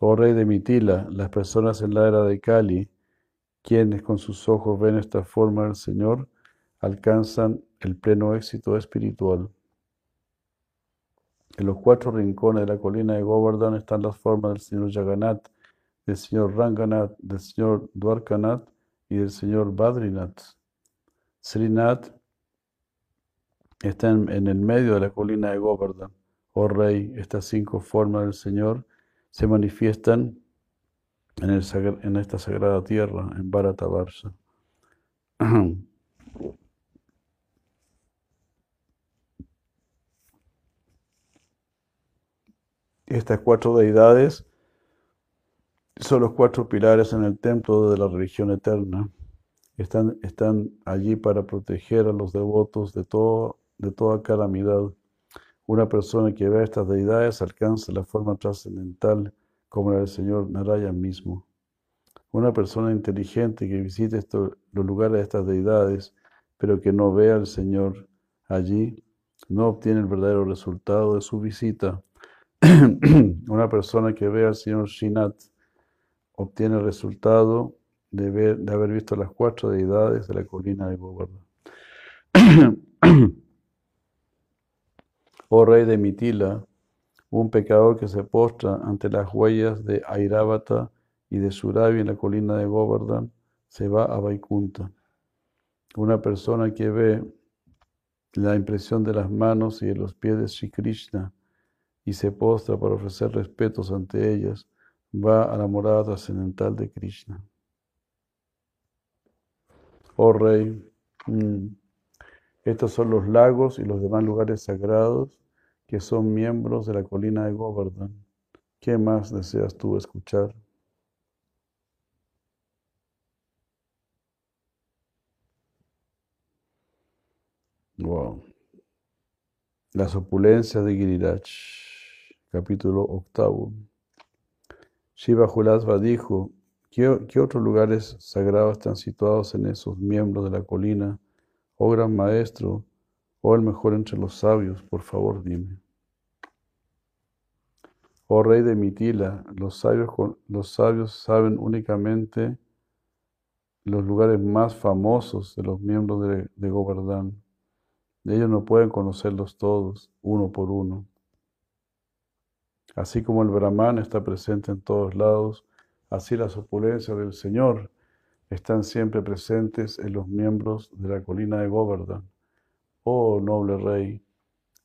Oh rey de Mitila, las personas en la era de Kali, quienes con sus ojos ven esta forma del Señor, alcanzan el pleno éxito espiritual. En los cuatro rincones de la colina de Govardhan están las formas del Señor Jagannath, del Señor Ranganath, del Señor Dwarkanath y el señor Badrinath. Srinath está en, el medio de la colina de Govardhan. Oh rey, estas cinco formas del Señor se manifiestan en, el, en esta sagrada tierra, en Bharatavarsa. Estas cuatro deidades son los cuatro pilares en el templo de la religión eterna. Están, están allí para proteger a los devotos de, todo, de toda calamidad. Una persona que ve a estas deidades alcanza la forma trascendental como la del Señor Narayan mismo. Una persona inteligente que visite los lugares de estas deidades, pero que no ve al Señor allí, no obtiene el verdadero resultado de su visita. Una persona que ve al Señor Shinat obtiene el resultado de, de haber visto las cuatro deidades de la colina de Govardhan. Oh rey de Mitila, un pecador que se postra ante las huellas de Airavata y de Suravi en la colina de Govardhan, se va a Vaikunta. Una persona que ve la impresión de las manos y de los pies de Sri Krishna y se postra para ofrecer respetos ante ellas, va a la morada trascendental de Krishna. Oh Rey, mm, estos son los lagos y los demás lugares sagrados que son miembros de la colina de Govardhan. ¿Qué más deseas tú escuchar? Wow. Las opulencias de Giriraj, capítulo octavo. Shiva Julasva dijo, ¿qué, otros lugares sagrados están situados en esos miembros de la colina? Oh gran maestro, oh el mejor entre los sabios, por favor dime. Oh rey de Mitila, los sabios, los sabios saben únicamente los lugares más famosos de los miembros de, de. Ellos no pueden conocerlos todos, uno por uno. Así como el Brahman está presente en todos lados, así las opulencias del Señor están siempre presentes en los miembros de la colina de Govardhan. Oh noble rey,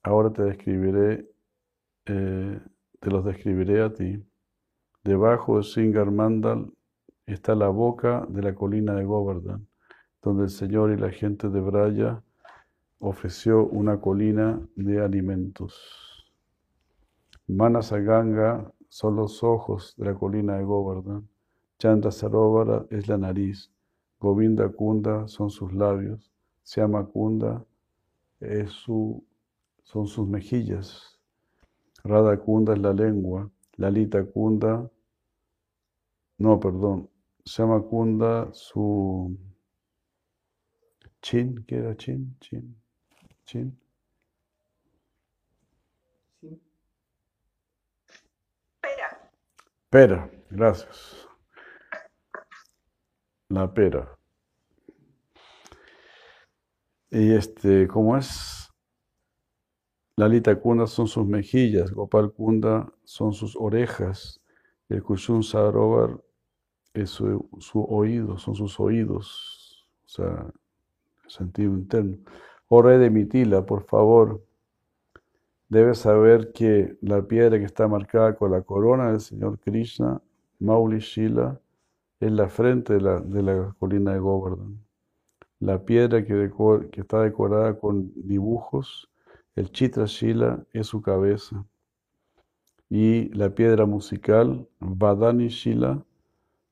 ahora te describiré, eh, te los describiré a ti. Debajo de Singar Mandal está la boca de la colina de Govardhan, donde el Señor y la gente de Braya ofreció una colina de alimentos. Manasaganga son los ojos de la colina de Govardhan. Chanda Sarovara es la nariz. Govinda Kunda son sus labios. Siama Kunda es su, son sus mejillas. Radha Kunda es la lengua. Lalita Kunda, no, perdón. Siama Kunda su chin, ¿qué era chin? Chin. Chin. Pera. Pera, gracias. La pera. Y este, ¿cómo es? Lalita Kunda son sus mejillas, Gopal Kunda son sus orejas, el Kushun Sarovar es su, oído, son sus oídos, o sea, sentido interno. Oh rey de Mitila, por favor, debes saber que la piedra que está marcada con la corona del Señor Krishna, Mauli Shila, es la frente de la, de la colina de Govardhan. La piedra que, está decorada con dibujos, el Chitra Shila, es su cabeza. Y la piedra musical, Vadani Shila,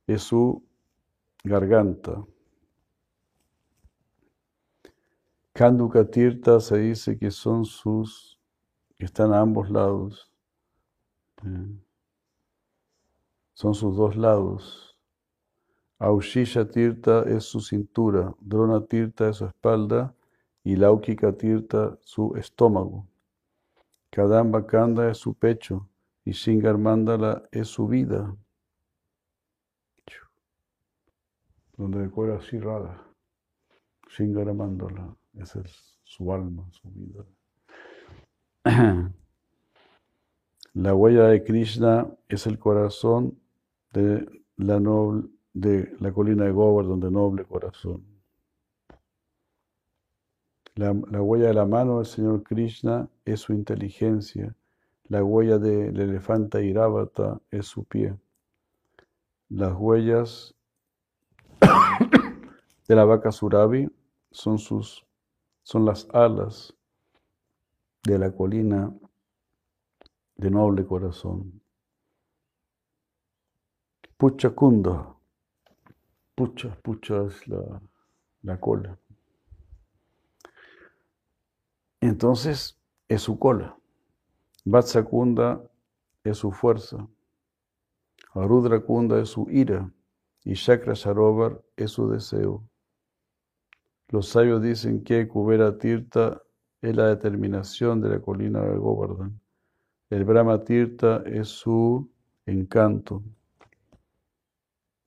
es su garganta. Kanduka Tirtha se dice que son sus, que están a ambos lados. Eh, son sus dos lados. Aushisha Tirtha es su cintura, Drona Tirtha es su espalda y Laukika Tirtha su estómago. Kadamba Kanda es su pecho y Shingar Mandala es su vida. Donde decora así Radha. Shingar Mandala. Esa es su alma, su vida. La huella de Krishna es el corazón de la, noble, de la colina de Govardhan, de noble corazón. La, la, huella de la mano del Señor Krishna es su inteligencia. La huella del elefante Iravata es su pie. Las huellas de la vaca Suravi son sus son las alas de la colina de noble corazón. Pucha Kunda, pucha, pucha es la, la cola. Entonces es su cola. Vatsakunda es su fuerza. Arudra Kunda es su ira. Y Chakra Sarovar es su deseo. Los sabios dicen que Kubera Tirta es la determinación de la colina de Govardhan. El Brahma Tirta es su encanto.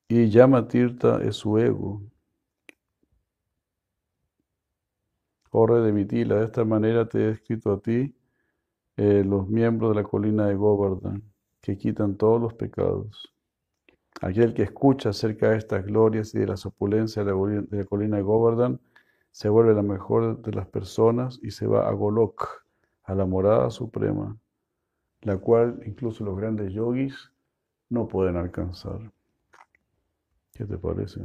Y Yama Tirta es su ego. Oh de Mitila, de esta manera te he escrito a ti eh, los miembros de la colina de Govardhan, que quitan todos los pecados. Aquel que escucha acerca de estas glorias y de las opulencias de la, colina de Govardhan se vuelve la mejor de las personas y se va a Golok, a la morada suprema, la cual incluso los grandes yogis no pueden alcanzar. ¿Qué te parece?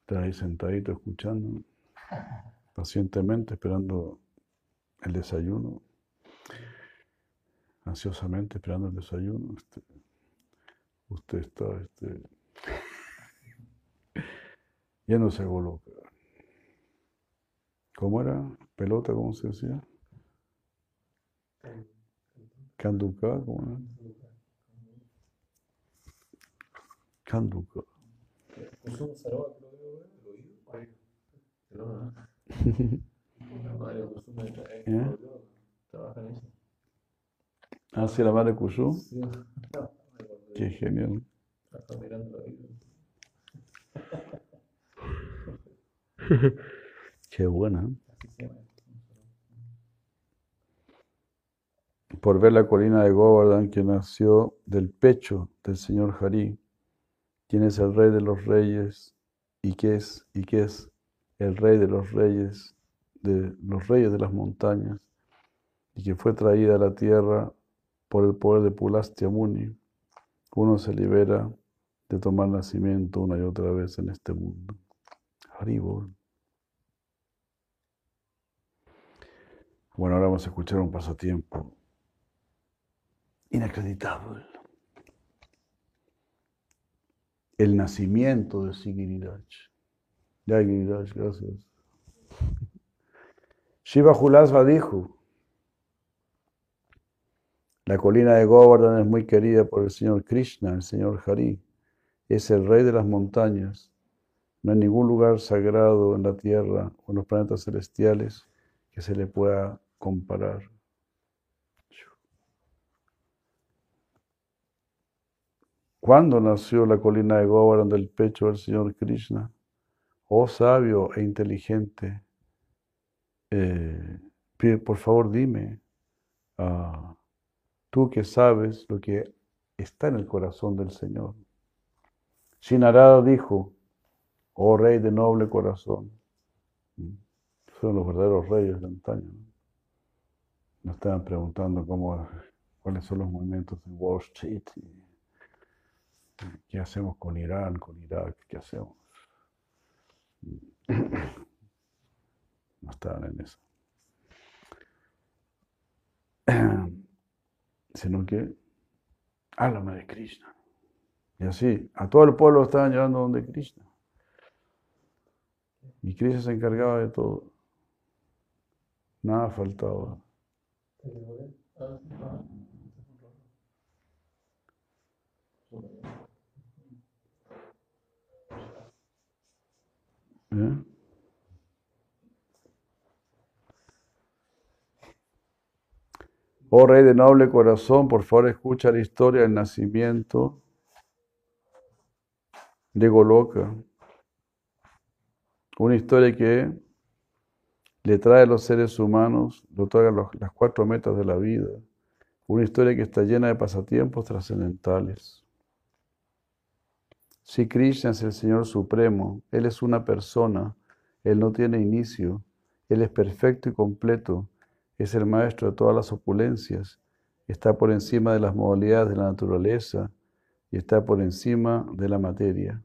Estás ahí sentadito escuchando, pacientemente esperando el desayuno, ansiosamente esperando el desayuno. Este, usted está este, no se Goloka. ¿Cómo era? ¿Pelota? ¿Cómo se decía? Kanduka, ¿cómo era? Kanduka. ¿Eh? Ah, sí, la madre Kushu. Qué genial. Qué buena. Por ver la colina de Govardhan que nació del pecho del señor Hari, quien es el rey de los reyes y que es y que es el rey de los reyes de los reyes de las montañas y que fue traída a la tierra por el poder de Pulastya Muni, uno se libera de tomar nacimiento una y otra vez en este mundo. Haribol. Bueno, ahora vamos a escuchar un pasatiempo inacreditable. El nacimiento de Sigiriraj. Gracias. Shiva Julasva dijo, la colina de Govardhan es muy querida por el Señor Krishna, el Señor Hari. Es el rey de las montañas. No hay ningún lugar sagrado en la tierra o en los planetas celestiales que se le pueda comparar. ¿Cuándo nació la colina de Govardhan del pecho del Señor Krishna? Oh sabio e inteligente, eh, por favor dime, ah, tú que sabes lo que está en el corazón del Señor. Shinarada dijo, oh rey de noble corazón, son los verdaderos reyes de antaño. Nos estaban preguntando cómo, cuáles son los movimientos en Wall Street. ¿Qué hacemos con Irán, con Irak? ¿Qué hacemos? No estaban en eso. Sino que háblame de Krishna. Y así, a todo el pueblo estaban llevando donde Krishna. Y Krishna se encargaba de todo. Nada faltaba. ¿Eh? Oh rey de noble corazón, por favor escucha la historia del nacimiento de Goloka. Una historia que le trae a los seres humanos, le otorga las cuatro metas de la vida. Una historia que está llena de pasatiempos trascendentales. Si Krishna es el Señor Supremo, Él es una persona, Él no tiene inicio, Él es perfecto y completo, es el Maestro de todas las opulencias, está por encima de las modalidades de la naturaleza y está por encima de la materia.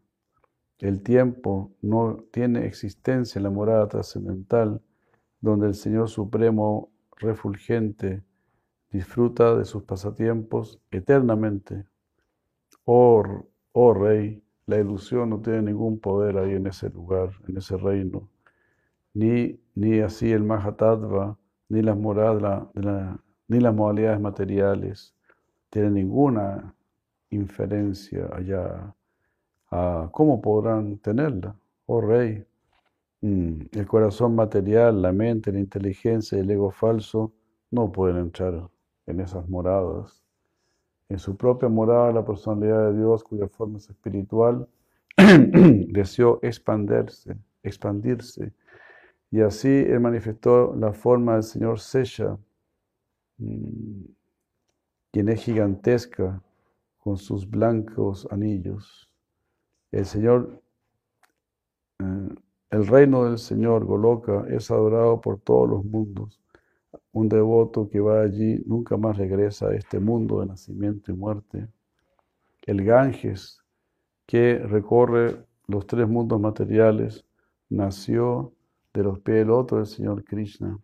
El tiempo no tiene existencia en la morada trascendental, donde el Señor Supremo refulgente disfruta de sus pasatiempos eternamente. Oh, oh Rey, la ilusión no tiene ningún poder ahí en ese lugar, en ese reino. Ni, ni así el Mahatattva, ni las, moradas, ni las modalidades materiales tienen ninguna inferencia allá. ¿Cómo podrán tenerla? Oh Rey, Mm, el corazón material, la mente, la inteligencia y el ego falso no pueden entrar en esas moradas. En su propia morada, la personalidad de Dios, cuya forma es espiritual, deseó expandirse, expandirse. Y así él manifestó la forma del Señor Sesha, mm, quien es gigantesca con sus blancos anillos. El Señor, eh, el reino del Señor Goloka es adorado por todos los mundos. Un devoto que va allí nunca más regresa a este mundo de nacimiento y muerte. El Ganges, que recorre los tres mundos materiales, nació de los pies del otro del Señor Krishna,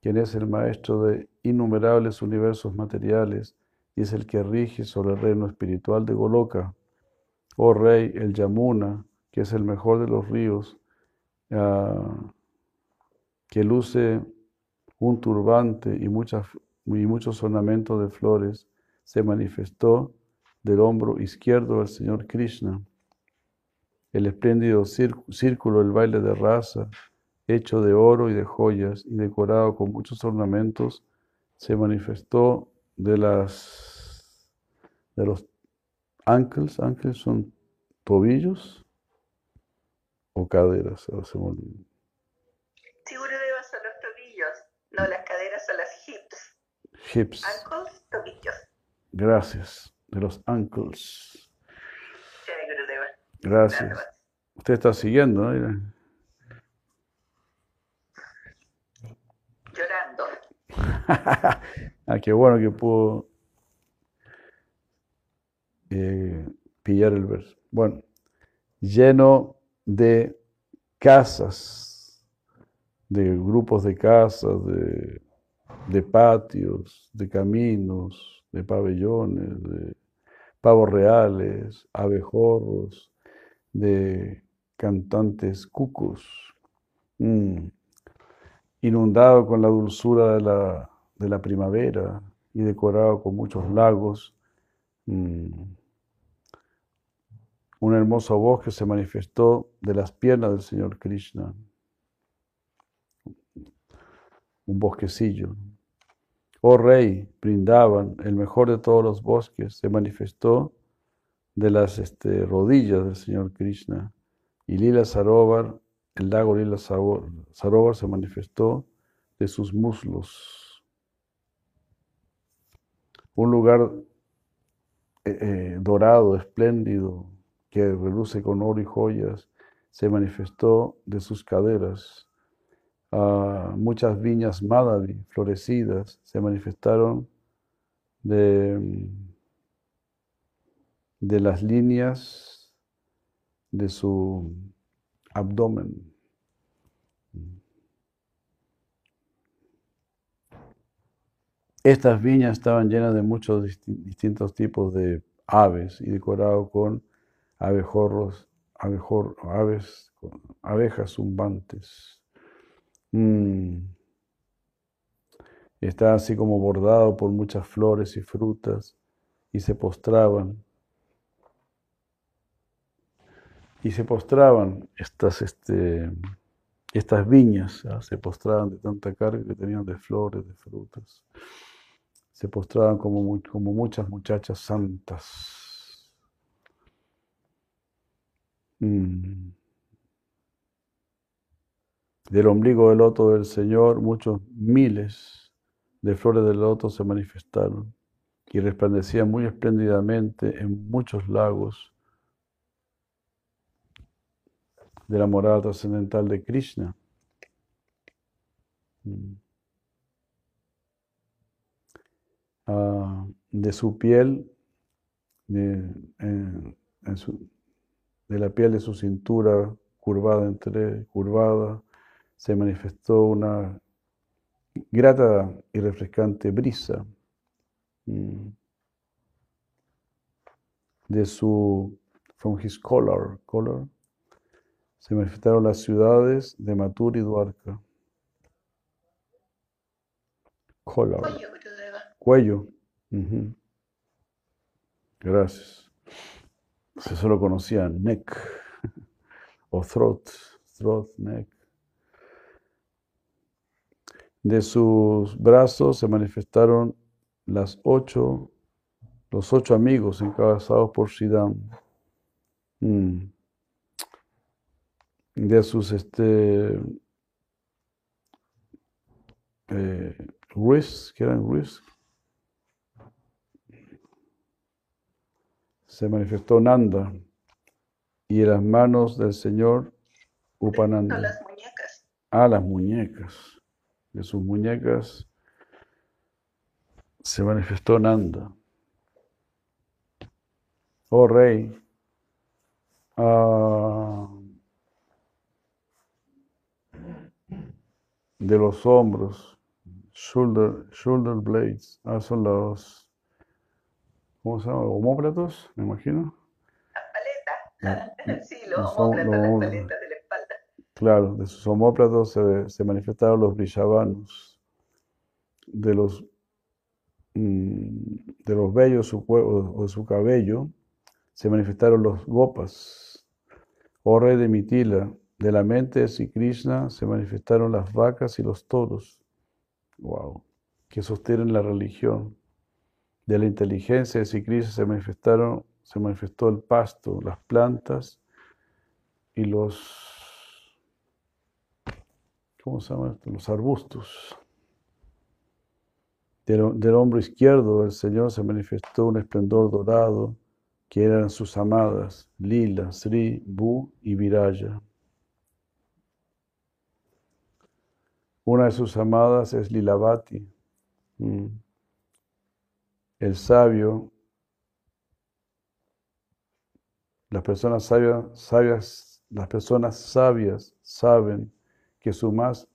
quien es el maestro de innumerables universos materiales y es el que rige sobre el reino espiritual de Goloka. Oh Rey, el Yamuna, que es el mejor de los ríos, ah, que luce un turbante y, muchas, y muchos ornamentos de flores, se manifestó del hombro izquierdo del Señor Krishna. El espléndido círculo del baile de raza, hecho de oro y de joyas y decorado con muchos ornamentos, se manifestó de las de los ankles, ankles son tobillos o caderas, Hips. Ankles, tobillos. Gracias, de los ankles. Gracias. Usted está siguiendo, ¿no? ah, qué bueno que pudo eh, pillar el verso. Bueno, lleno de casas, de grupos de casas, de, de patios, de caminos, de pabellones, de pavos reales, abejorros, de cantantes cucos. Mm inundado con la dulzura de la, de la primavera y decorado con muchos lagos. Mm, un hermoso bosque se manifestó de las piernas del Señor Krishna. Un bosquecillo. Oh rey, brindaban, el mejor de todos los bosques, se manifestó de las este, rodillas del Señor Krishna. Y Lila Sarovar el lago Lila Sarovar se manifestó de sus muslos. Un lugar eh, eh, dorado, espléndido, que reluce con oro y joyas, se manifestó de sus caderas. Ah, muchas viñas Madhavi florecidas se manifestaron de, de las líneas de su abdomen. Estas viñas estaban llenas de muchos distintos tipos de aves y decorado con abejorros, abejor, aves, abejas zumbantes. Mm. Estaba así como bordado por muchas flores y frutas y se postraban y se postraban estas, este, estas viñas, se postraban de tanta carga que tenían de flores, de frutas. Se postraban como, como muchas muchachas santas. Mm. Del ombligo del loto del Señor, muchos miles de flores del loto se manifestaron y resplandecían muy espléndidamente en muchos lagos de la morada trascendental de Krishna. Mm. Ah, de su piel, de, la piel de su cintura curvada entre curvada, se manifestó una grata y refrescante brisa. Mm. De su, from his color, color, se manifestaron las ciudades de Matur y Duarca. Color. Cuello. Gracias. Se solo conocía neck o throat, throat, neck. De sus brazos se manifestaron las ocho, los ocho amigos encabezados por Shidam. Mm de sus este, eh, Risk, que eran Risk. Se manifestó Nanda y en las manos del Señor Upananda. A las muñecas. A las muñecas. De sus muñecas se manifestó Nanda. Oh rey, ah, de los hombros, shoulder, shoulder blades, ah, son los, ¿cómo se llama? Homóplatos, me imagino. La paleta. sí, los los homóplatos, las paletas. Claro, de sus homóplatos se, manifestaron los brillavanos, de los, mm, de los vellos su cuerpo o de su cabello se manifestaron los gopas. Oh rey de Mitila, de la mente de Krishna se manifestaron las vacas y los toros. Wow, que sostienen la religión. De la inteligencia de Krishna se manifestaron, se manifestó el pasto, las plantas y los ¿cómo se llama esto? Los arbustos. Del, del hombro izquierdo del Señor se manifestó un esplendor dorado, que eran sus amadas, Lila, Sri, Bu y Viraya. Una de sus amadas es Lilavati. Mm. El sabio, las personas sabias, sabias, las personas sabias saben que su más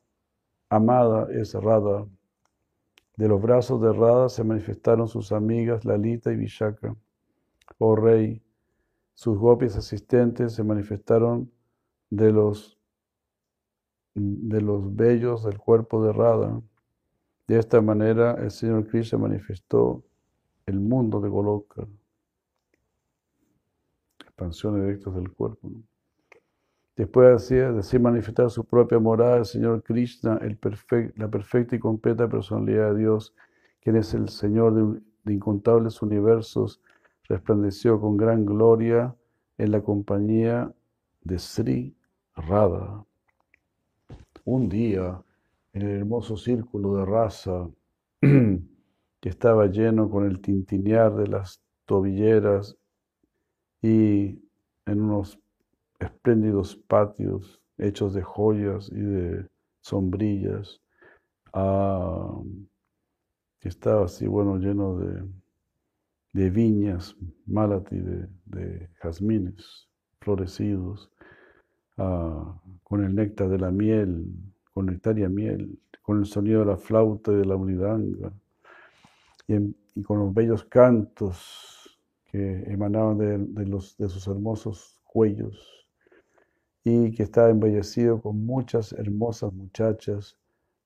amada es Radha. De los brazos de Radha se manifestaron sus amigas Lalita y Vishaka. Oh rey, sus gopis asistentes se manifestaron de los, de los vellos del cuerpo de Radha. De esta manera el Señor Krishna manifestó el mundo de Goloka. Expansión directa del cuerpo. Después hacía decir manifestar su propia morada el Señor Krishna, la perfecta y completa personalidad de Dios, quien es el Señor de, de incontables universos, resplandeció con gran gloria en la compañía de Sri Radha. Un día, en el hermoso círculo de raza que estaba lleno con el tintinear de las tobilleras y en unos espléndidos patios hechos de joyas y de sombrillas, ah, estaba así, bueno, lleno de, de viñas, malati, de, de jazmines florecidos, ah, con el néctar de la miel, con nectaria miel, con el sonido de la flauta y de la unidanga, y, con los bellos cantos que emanaban de, de sus hermosos cuellos y que estaba embellecido con muchas hermosas muchachas.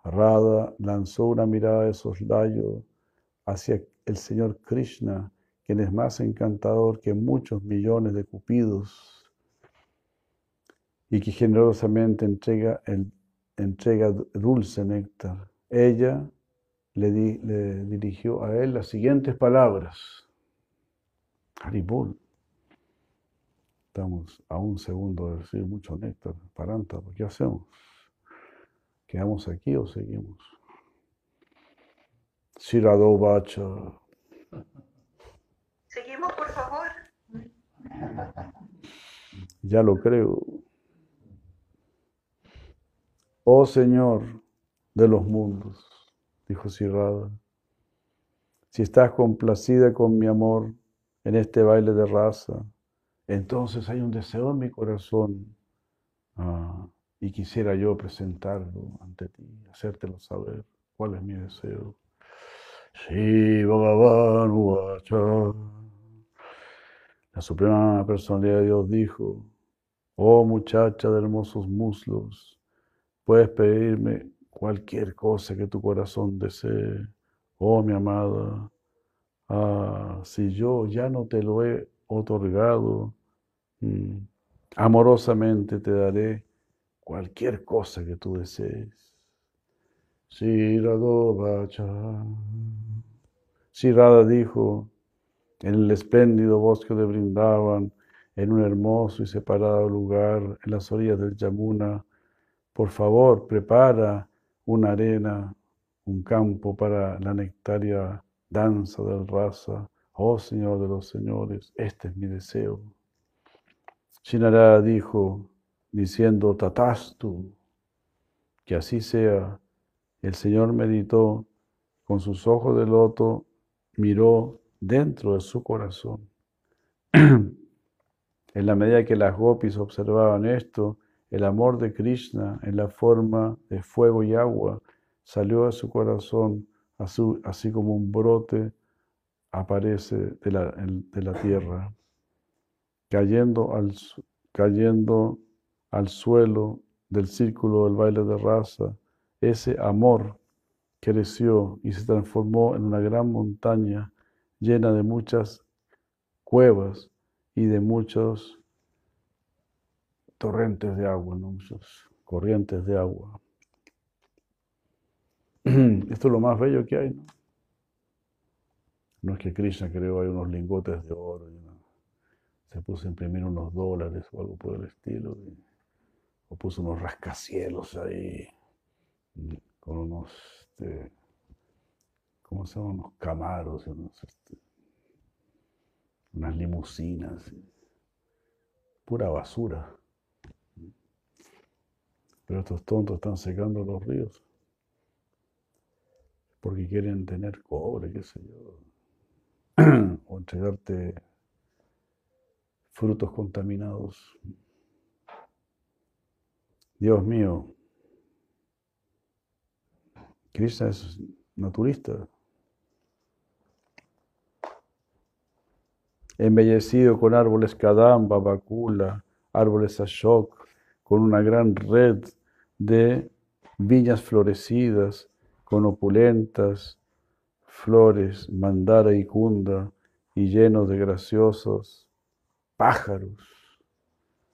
Radha lanzó una mirada de soslayo hacia el Señor Krishna, quien es más encantador que muchos millones de cupidos y que generosamente entrega, dulce néctar. Ella le, le dirigió a él las siguientes palabras. Haribol. Estamos a un segundo de recibir mucho néctar, paranta, ¿qué hacemos? ¿Quedamos aquí o seguimos? Shirado Bacha. Seguimos, por favor. Ya lo creo. Oh Señor de los mundos, dijo Sirrada, si estás complacida con mi amor en este baile de raza, entonces hay un deseo en mi corazón ah, y quisiera yo presentarlo ante ti, hacértelo saber cuál es mi deseo. Sí, Bhagavan Uvacha. La Suprema Personalidad de Dios dijo, oh muchacha de hermosos muslos, puedes pedirme cualquier cosa que tu corazón desee, oh mi amada. Ah, si yo ya no te lo he otorgado, amorosamente te daré cualquier cosa que tú desees. Shirada dijo, en el espléndido bosque de Brindavan, en un hermoso y separado lugar en las orillas del Yamuna, por favor, prepara una arena, un campo para la nectaria danza del raza. Oh Señor de los señores, este es mi deseo. Shinara dijo, diciendo, Tatastu, que así sea. El Señor meditó con sus ojos de loto, miró dentro de su corazón. en la medida que las gopis observaban esto, el amor de Krishna en la forma de fuego y agua salió a su corazón, así, como un brote aparece de de la tierra, cayendo al, cayendo al suelo del círculo del baile de raza, ese amor creció y se transformó en una gran montaña llena de muchas cuevas y de muchos torrentes de agua, muchas corrientes de agua. Esto es lo más bello que hay. ¿no? no es que Krishna creó ahí unos lingotes de oro, se puso a imprimir unos dólares o algo por el estilo, o puso unos rascacielos ahí con unos, este, ¿cómo se llaman? Unos camaros, este, unas limusinas, pura basura. Pero estos tontos están secando los ríos porque quieren tener cobre, qué sé yo, o entregarte frutos contaminados. Dios mío, Krishna es naturista. Embellecido con árboles kadamba, bakula, árboles ashok, con una gran red de viñas florecidas, con opulentas flores, mandara y cunda, y llenos de graciosos pájaros.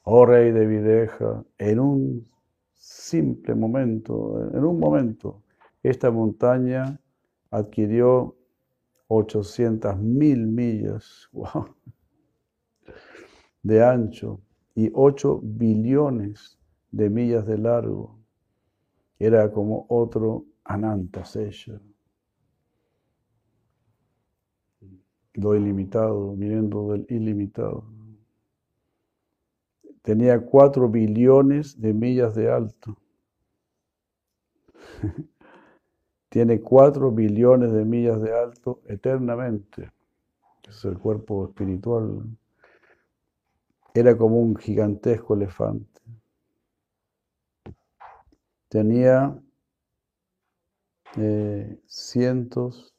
Oh rey de Videja, en un simple momento, en un momento, esta montaña adquirió 800 mil millas de ancho y 8 billones de millas de largo. Era como otro Ananta Sesha. Lo ilimitado, viniendo del ilimitado. Tenía 4 billones de millas de alto. Tiene 4 billones de millas de alto eternamente. Es el cuerpo espiritual. Era como un gigantesco elefante. Tenía eh, cientos,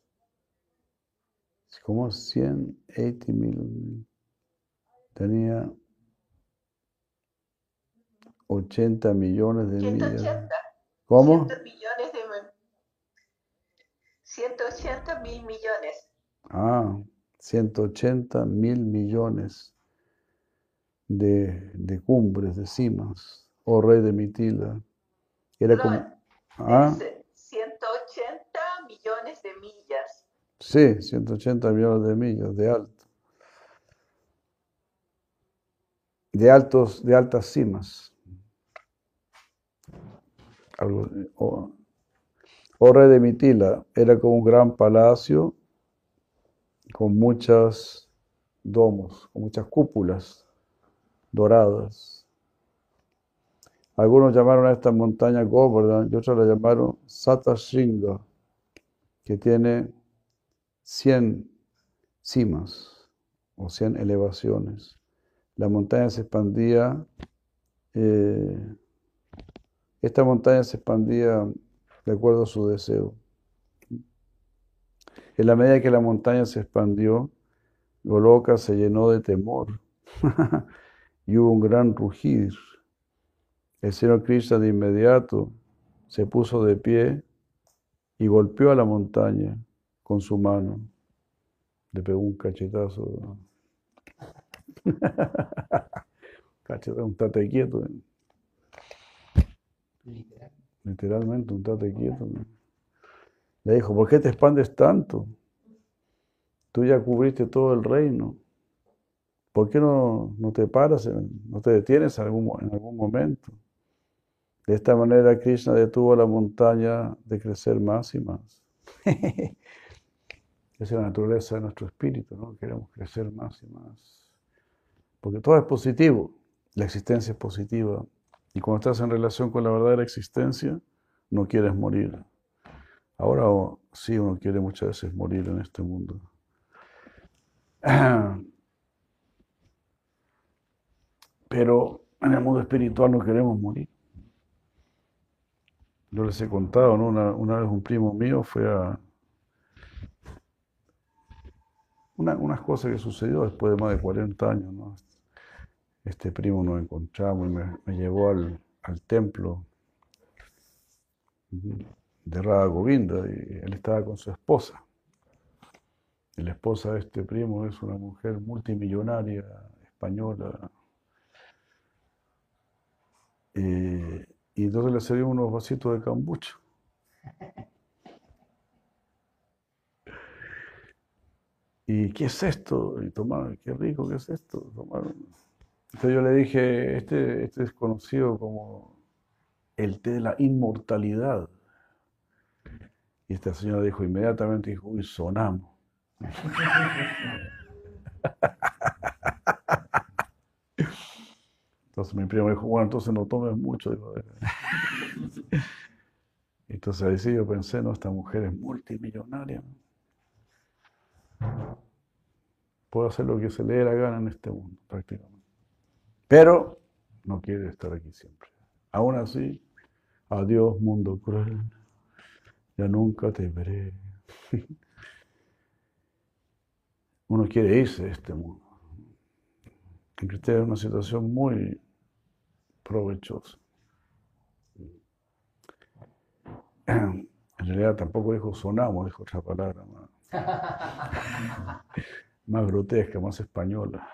como 180 mil, tenía 80 millones de 180. millas. ¿Cómo? 100 millones de 180 mil millones. Ah, 180 mil millones de, de cumbres, de cimas, oh rey de Mitila. Era No, como... Ah, dice 180 millones de millas. sí, 180 millones de millas de alto. De altos, de altas cimas. Algo, oh rey de Mitila, era como un gran palacio con muchas domos, con muchas cúpulas doradas. Algunos llamaron a esta montaña Govardhan y otros la llamaron Satashringa, que tiene 100 cimas o 100 elevaciones. La montaña se expandía, eh, esta montaña se expandía de acuerdo a su deseo. En la medida que la montaña se expandió, Goloka se llenó de temor y hubo un gran rugir. El Señor Krishna de inmediato se puso de pie y golpeó a la montaña con su mano. Le pegó un cachetazo. cachetazo, un tate quieto. Literal. Literalmente un tate quieto. Le dijo, ¿por qué te expandes tanto? Tú ya cubriste todo el reino. ¿Por qué no, no te paras, no te detienes en algún, en algún momento? De esta manera Krishna detuvo la montaña de crecer más y más. Esa es la naturaleza de nuestro espíritu, ¿no? Queremos crecer más y más. Porque todo es positivo, la existencia es positiva. Y cuando estás en relación con la verdadera existencia, no quieres morir. Ahora sí uno quiere muchas veces morir en este mundo. Pero en el mundo espiritual no queremos morir. Yo les he contado, ¿no? Una, vez un primo mío fue a... Una, unas cosas que sucedió después de más de 40 años, ¿no? Este primo nos encontramos y me, llevó al, al templo de Radha Govinda y él estaba con su esposa. Y la esposa de este primo es una mujer multimillonaria española. Eh, y entonces le sirvió unos vasitos de cambucha. ¿Y qué es esto? Y tomaron, qué rico, ¿qué es esto? Tomaron. Entonces yo le dije, este, este es conocido como el té de la inmortalidad. Y esta señora dijo inmediatamente, dijo, uy, sonamos. Entonces mi primo dijo, bueno, entonces no tomes mucho. entonces ahí sí yo pensé, no, esta mujer es multimillonaria. Puedo hacer lo que se le dé la gana en este mundo, prácticamente. Pero no quiere estar aquí siempre. Aún así, adiós mundo cruel ya nunca te veré. Uno quiere irse de este mundo. En es una situación muy provechosa. En realidad tampoco dijo sonamos, dijo otra palabra más, más grotesca, más española.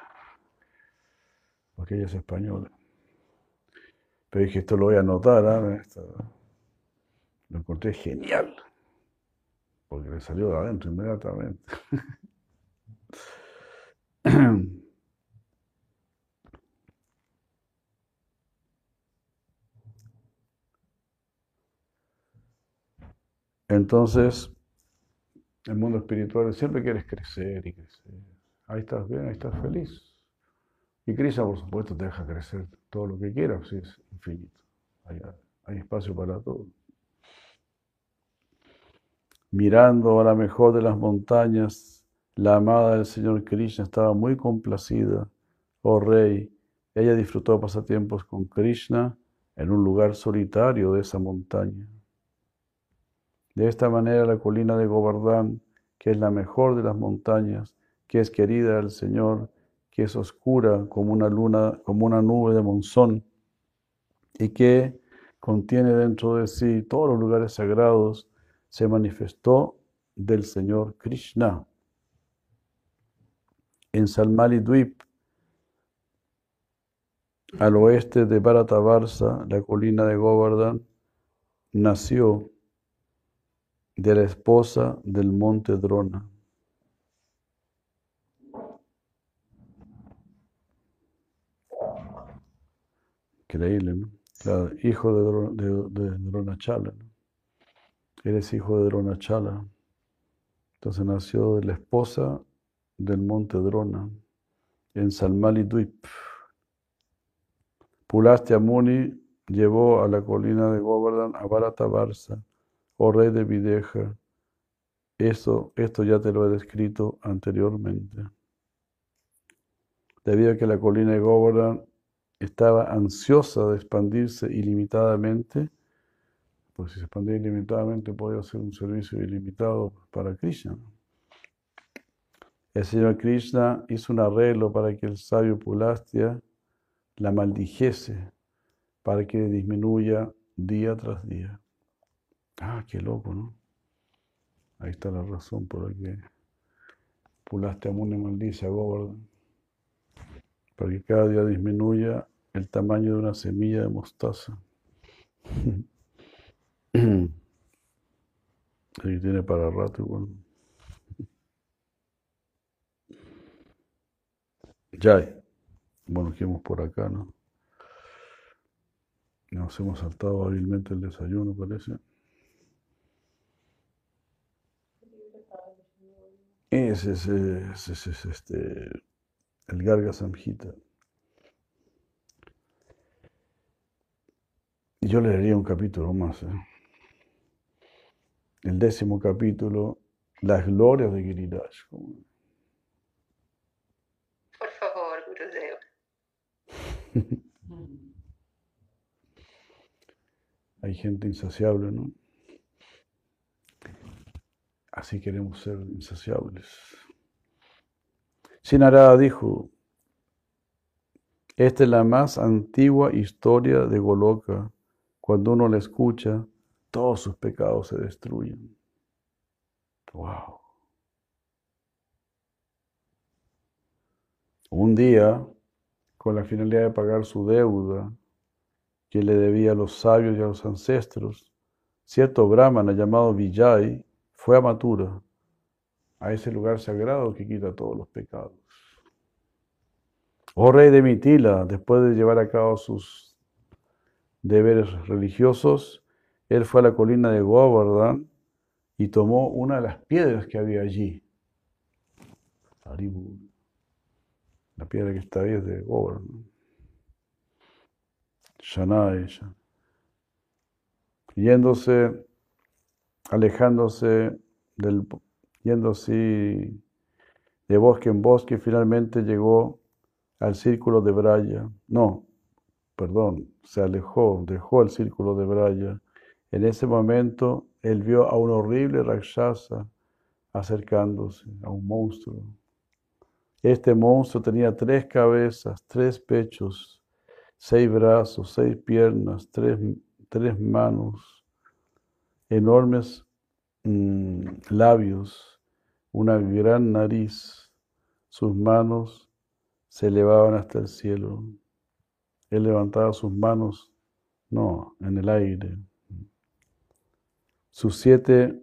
Porque ella es española. Pero dije, esto lo voy a anotar, ¿eh? Lo encontré genial, porque le salió de adentro inmediatamente. Entonces, el mundo espiritual siempre quieres crecer y crecer. Ahí estás bien, ahí estás feliz. Y Krishna, por supuesto, te deja crecer todo lo que quieras, si es infinito. hay espacio para todo mirando a la mejor de las montañas, la amada del Señor Krishna estaba muy complacida. Oh rey, ella disfrutó pasatiempos con Krishna en un lugar solitario de esa montaña. De esta manera la colina de Govardhan, que es la mejor de las montañas, que es querida del Señor, que es oscura como una luna, como una nube de monzón, y que contiene dentro de sí todos los lugares sagrados se manifestó del Señor Krishna. En Salmali Dweep, al oeste de Bharatavarsa, la colina de Govardhan, nació de la esposa del monte Drona. Increíble, ¿no? hijo de, de, de Dronachala, eres hijo de Dronachala. Entonces nació de la esposa del monte Drona, en Salmali Dweep. Pulastya Muni llevó a la colina de Govardhan a Bharatavarsa, oh rey de Videja. Esto ya te lo he descrito anteriormente. Debido a que la colina de Govardhan estaba ansiosa de expandirse ilimitadamente, pues si se expandía ilimitadamente podía ser un servicio ilimitado para Krishna. El Señor Krishna hizo un arreglo para que el sabio Pulastya la maldijese, para que disminuya día tras día. Ah, qué loco, ¿no? Ahí está la razón por la que Pulastya Muni maldice a Govardhan. Para que cada día disminuya el tamaño de una semilla de mostaza. Ahí tiene para rato igual. Ya, bueno, quedamos por acá, ¿no? Nos hemos saltado hábilmente el desayuno, parece. Ese es, ese es este, el Garga Samhita. Yo leería un capítulo más. ¿eh? El décimo capítulo, las glorias de Giriraj. Por favor, Gurudev. Hay gente insaciable, ¿no? Así queremos ser insaciables. Sinarada dijo, esta es la más antigua historia de Goloka. Cuando uno la escucha, todos sus pecados se destruyen. Wow. Un día, con la finalidad de pagar su deuda que le debía a los sabios y a los ancestros, cierto brahmana llamado Vijay fue a Matura, a ese lugar sagrado que quita todos los pecados. Oh rey de Mitila, después de llevar a cabo sus deberes religiosos, él fue a la colina de Govardhan y tomó una de las piedras que había allí. La piedra que está ahí es de Govardhan. Shanaya. Yéndose alejándose del, de bosque en bosque, finalmente llegó al círculo de Braya. No, perdón, se alejó, dejó el círculo de Braya. En ese momento él vio a un horrible Rakshasa acercándose, a un monstruo. Este monstruo tenía tres cabezas, tres pechos, seis brazos, seis piernas, tres, tres manos enormes mm, labios, una gran nariz, sus manos se elevaban hasta el cielo. Él levantaba sus manos, no, en el aire. Sus siete,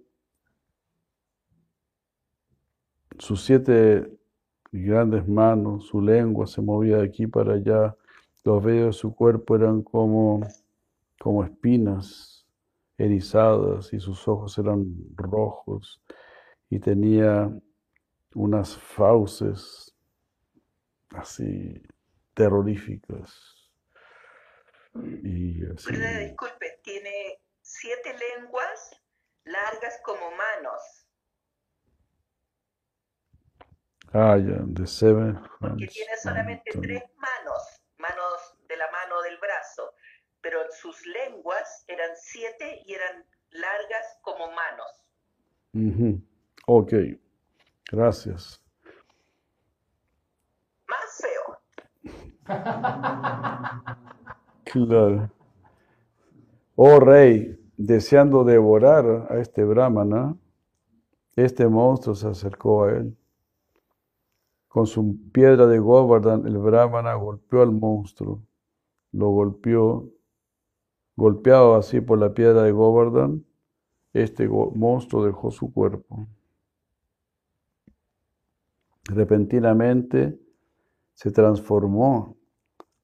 sus siete grandes manos, su lengua se movía de aquí para allá, los vellos de su cuerpo eran como, como espinas erizadas y sus ojos eran rojos y tenía unas fauces así terroríficas. Y así. disculpe, tiene siete lenguas largas como manos. Ah, ya, de seven. Porque tiene solamente tres manos, manos de la mano del brazo pero sus lenguas eran siete y eran largas como manos. Ok, gracias. Más feo. claro. Oh rey, deseando devorar a este brahmana, este monstruo se acercó a él. Con su piedra de Govardhan, el brahmana golpeó al monstruo, lo golpeó Golpeado así por la piedra de Govardhan, este monstruo dejó su cuerpo. Repentinamente se transformó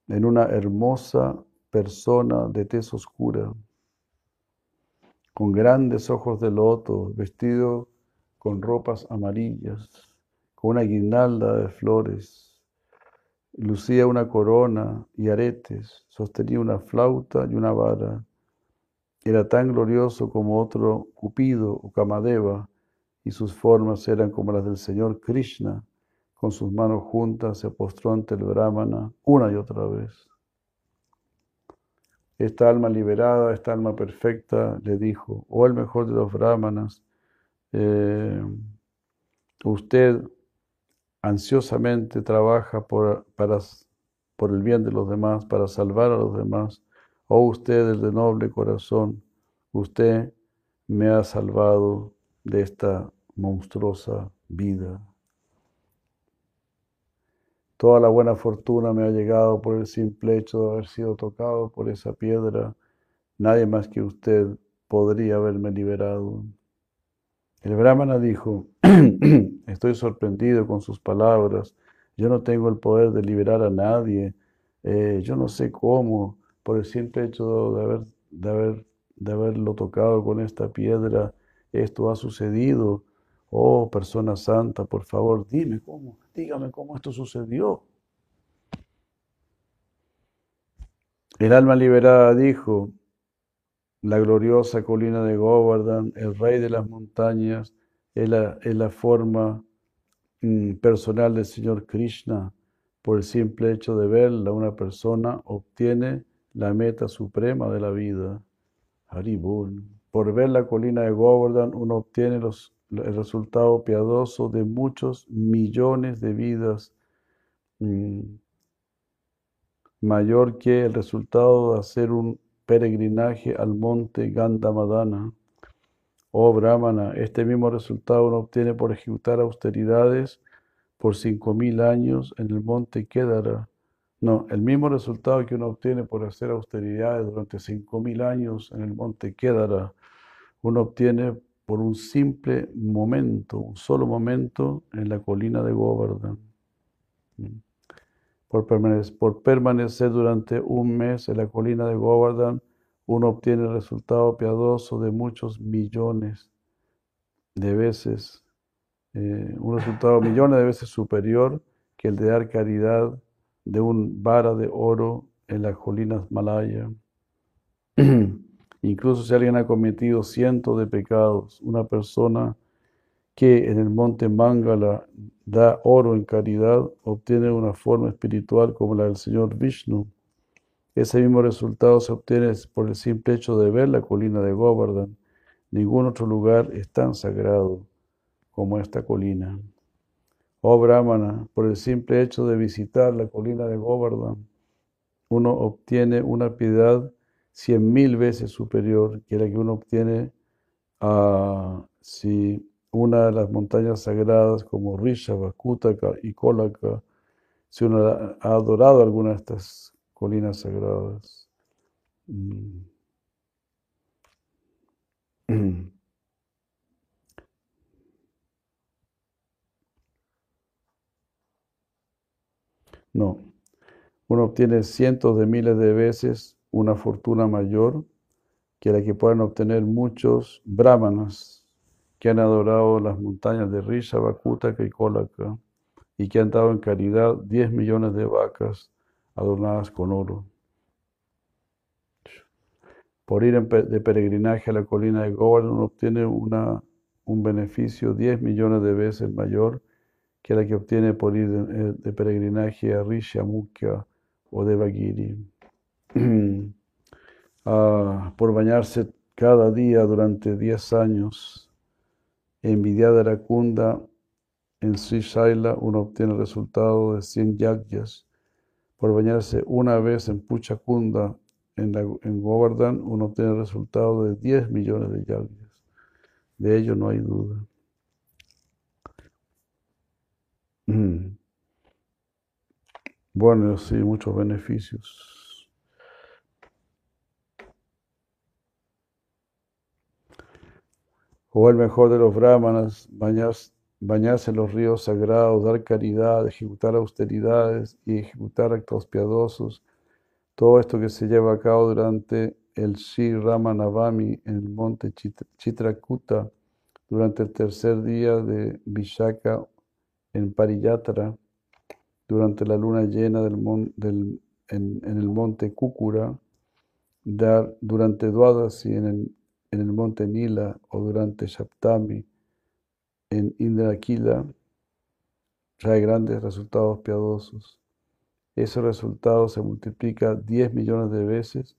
en una hermosa persona de tez oscura, con grandes ojos de loto, vestido con ropas amarillas, con una guirnalda de flores Lucía una corona y aretes, sostenía una flauta y una vara. Era tan glorioso como otro Cupido o Kamadeva, y sus formas eran como las del Señor Krishna. Con sus manos juntas se postró ante el Brahmana una y otra vez. Esta alma liberada, esta alma perfecta, le dijo, oh el mejor de los brahmanas, eh, usted ansiosamente trabaja por, el bien de los demás, para salvar a los demás. Oh usted, de noble corazón, usted me ha salvado de esta monstruosa vida. Toda la buena fortuna me ha llegado por el simple hecho de haber sido tocado por esa piedra. Nadie más que usted podría haberme liberado. El brahmana dijo, estoy sorprendido con sus palabras, yo no tengo el poder de liberar a nadie, eh, yo no sé cómo, por el simple hecho de, haber, de, haber, de haberlo tocado con esta piedra, esto ha sucedido. Oh, persona santa, por favor, dime cómo, dígame cómo esto sucedió. El alma liberada dijo, la gloriosa colina de Govardhan, el rey de las montañas, es la, forma mm, personal del Señor Krishna. Por el simple hecho de verla, una persona obtiene la meta suprema de la vida. Haribul. Por ver la colina de Govardhan, uno obtiene los, el resultado piadoso de muchos millones de vidas, mm, mayor que el resultado de hacer un peregrinaje al monte Gandamadana. Oh Brahmana, este mismo resultado uno obtiene por ejecutar austeridades por cinco mil años en el monte Kedara. No, el mismo resultado que uno obtiene por hacer austeridades durante cinco mil años en el monte Kedara, uno obtiene por un simple momento, un solo momento en la colina de Govardhan. Mm. Por permanecer, durante un mes en la colina de Govardhan, uno obtiene el resultado piadoso de muchos millones de veces, eh, un resultado millones de veces superior que el de dar caridad de un vara de oro en las colinas Malaya. Incluso si alguien ha cometido cientos de pecados, una persona que en el monte Mangala da oro en caridad, obtiene una forma espiritual como la del Señor Vishnu. Ese mismo resultado se obtiene por el simple hecho de ver la colina de Govardhan. Ningún otro lugar es tan sagrado como esta colina. Oh Brahmana, por el simple hecho de visitar la colina de Govardhan, uno obtiene una piedad cien mil veces superior que la que uno obtiene a si una de las montañas sagradas como Rishava, Kutaka y Kolaka, si uno ha adorado alguna de estas colinas sagradas. Mm. No, uno obtiene cientos de miles de veces una fortuna mayor que la que pueden obtener muchos brahmanas que han adorado las montañas de Risha, Kutaka y Kolaka y que han dado en caridad 10 millones de vacas adornadas con oro. Por ir de peregrinaje a la colina de Govardhan obtiene un beneficio 10 millones de veces mayor que la que obtiene por ir de, peregrinaje a Rishamukha o Devagiri. ah, por bañarse cada día durante 10 años en Vidyadharakunda, en Sri Shaila, uno obtiene el resultado de 100 yagyas por bañarse una vez en Puchakunda, en, en Govardhan, uno obtiene el resultado de 10 millones de yagnas. De ello no hay duda. Bueno, sí, muchos beneficios. O el mejor de los brahmanas, bañarse en los ríos sagrados, dar caridad, ejecutar austeridades y ejecutar actos piadosos. Todo esto que se lleva a cabo durante el Sri Ramanavami en el monte Chitrakuta, durante el tercer día de Vishaka en Pariyatra, durante la luna llena del en, el monte Kukura, dar, durante Dwadasi en el, en el monte Nila o durante Shaptami en Indrakila trae grandes resultados piadosos. Ese resultado se multiplica 10 millones de veces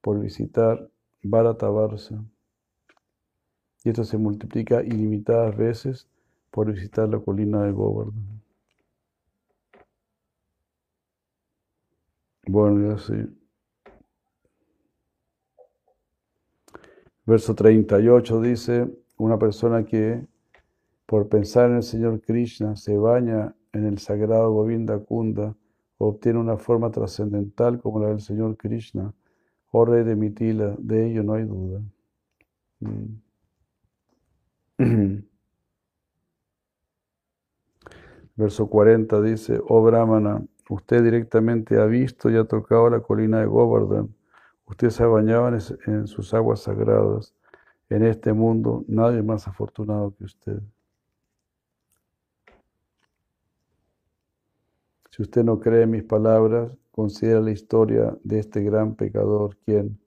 por visitar Bharatavarsa. Y esto se multiplica ilimitadas veces por visitar la colina de Govardhan. Bueno, ya sí. Verso 38 dice, una persona que por pensar en el Señor Krishna, se baña en el sagrado Govinda Kunda, obtiene una forma trascendental como la del Señor Krishna. Oh rey de Mitila, de ello no hay duda. Mm. Verso 40 dice, oh Brahmana, usted directamente ha visto y ha tocado la colina de Govardhan. Usted se bañado en, sus aguas sagradas. En este mundo nadie más afortunado que usted. Si usted no cree en mis palabras, considera la historia de este gran pecador, quien,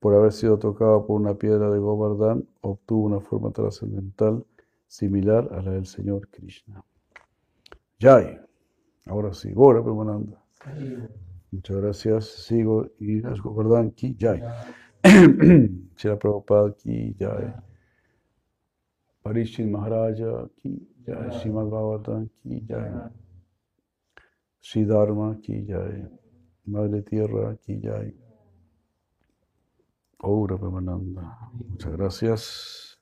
por haber sido tocado por una piedra de Govardhan, obtuvo una forma trascendental similar a la del Señor Krishna. Jai. Ahora sí, Bora Premananda. Muchas gracias. Sigo y Govardhan Ki Jai. Shira Prabhupada Ki Jai. Parishit Maharaja Ki Jai. Srimad Bhagavatam Ki Jai. Sri Dharma Ki Jai. Madre Tierra Ki Jai. Aura Premananda. Muchas gracias.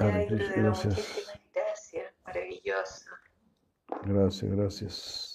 Gracias. Gracias, gracias.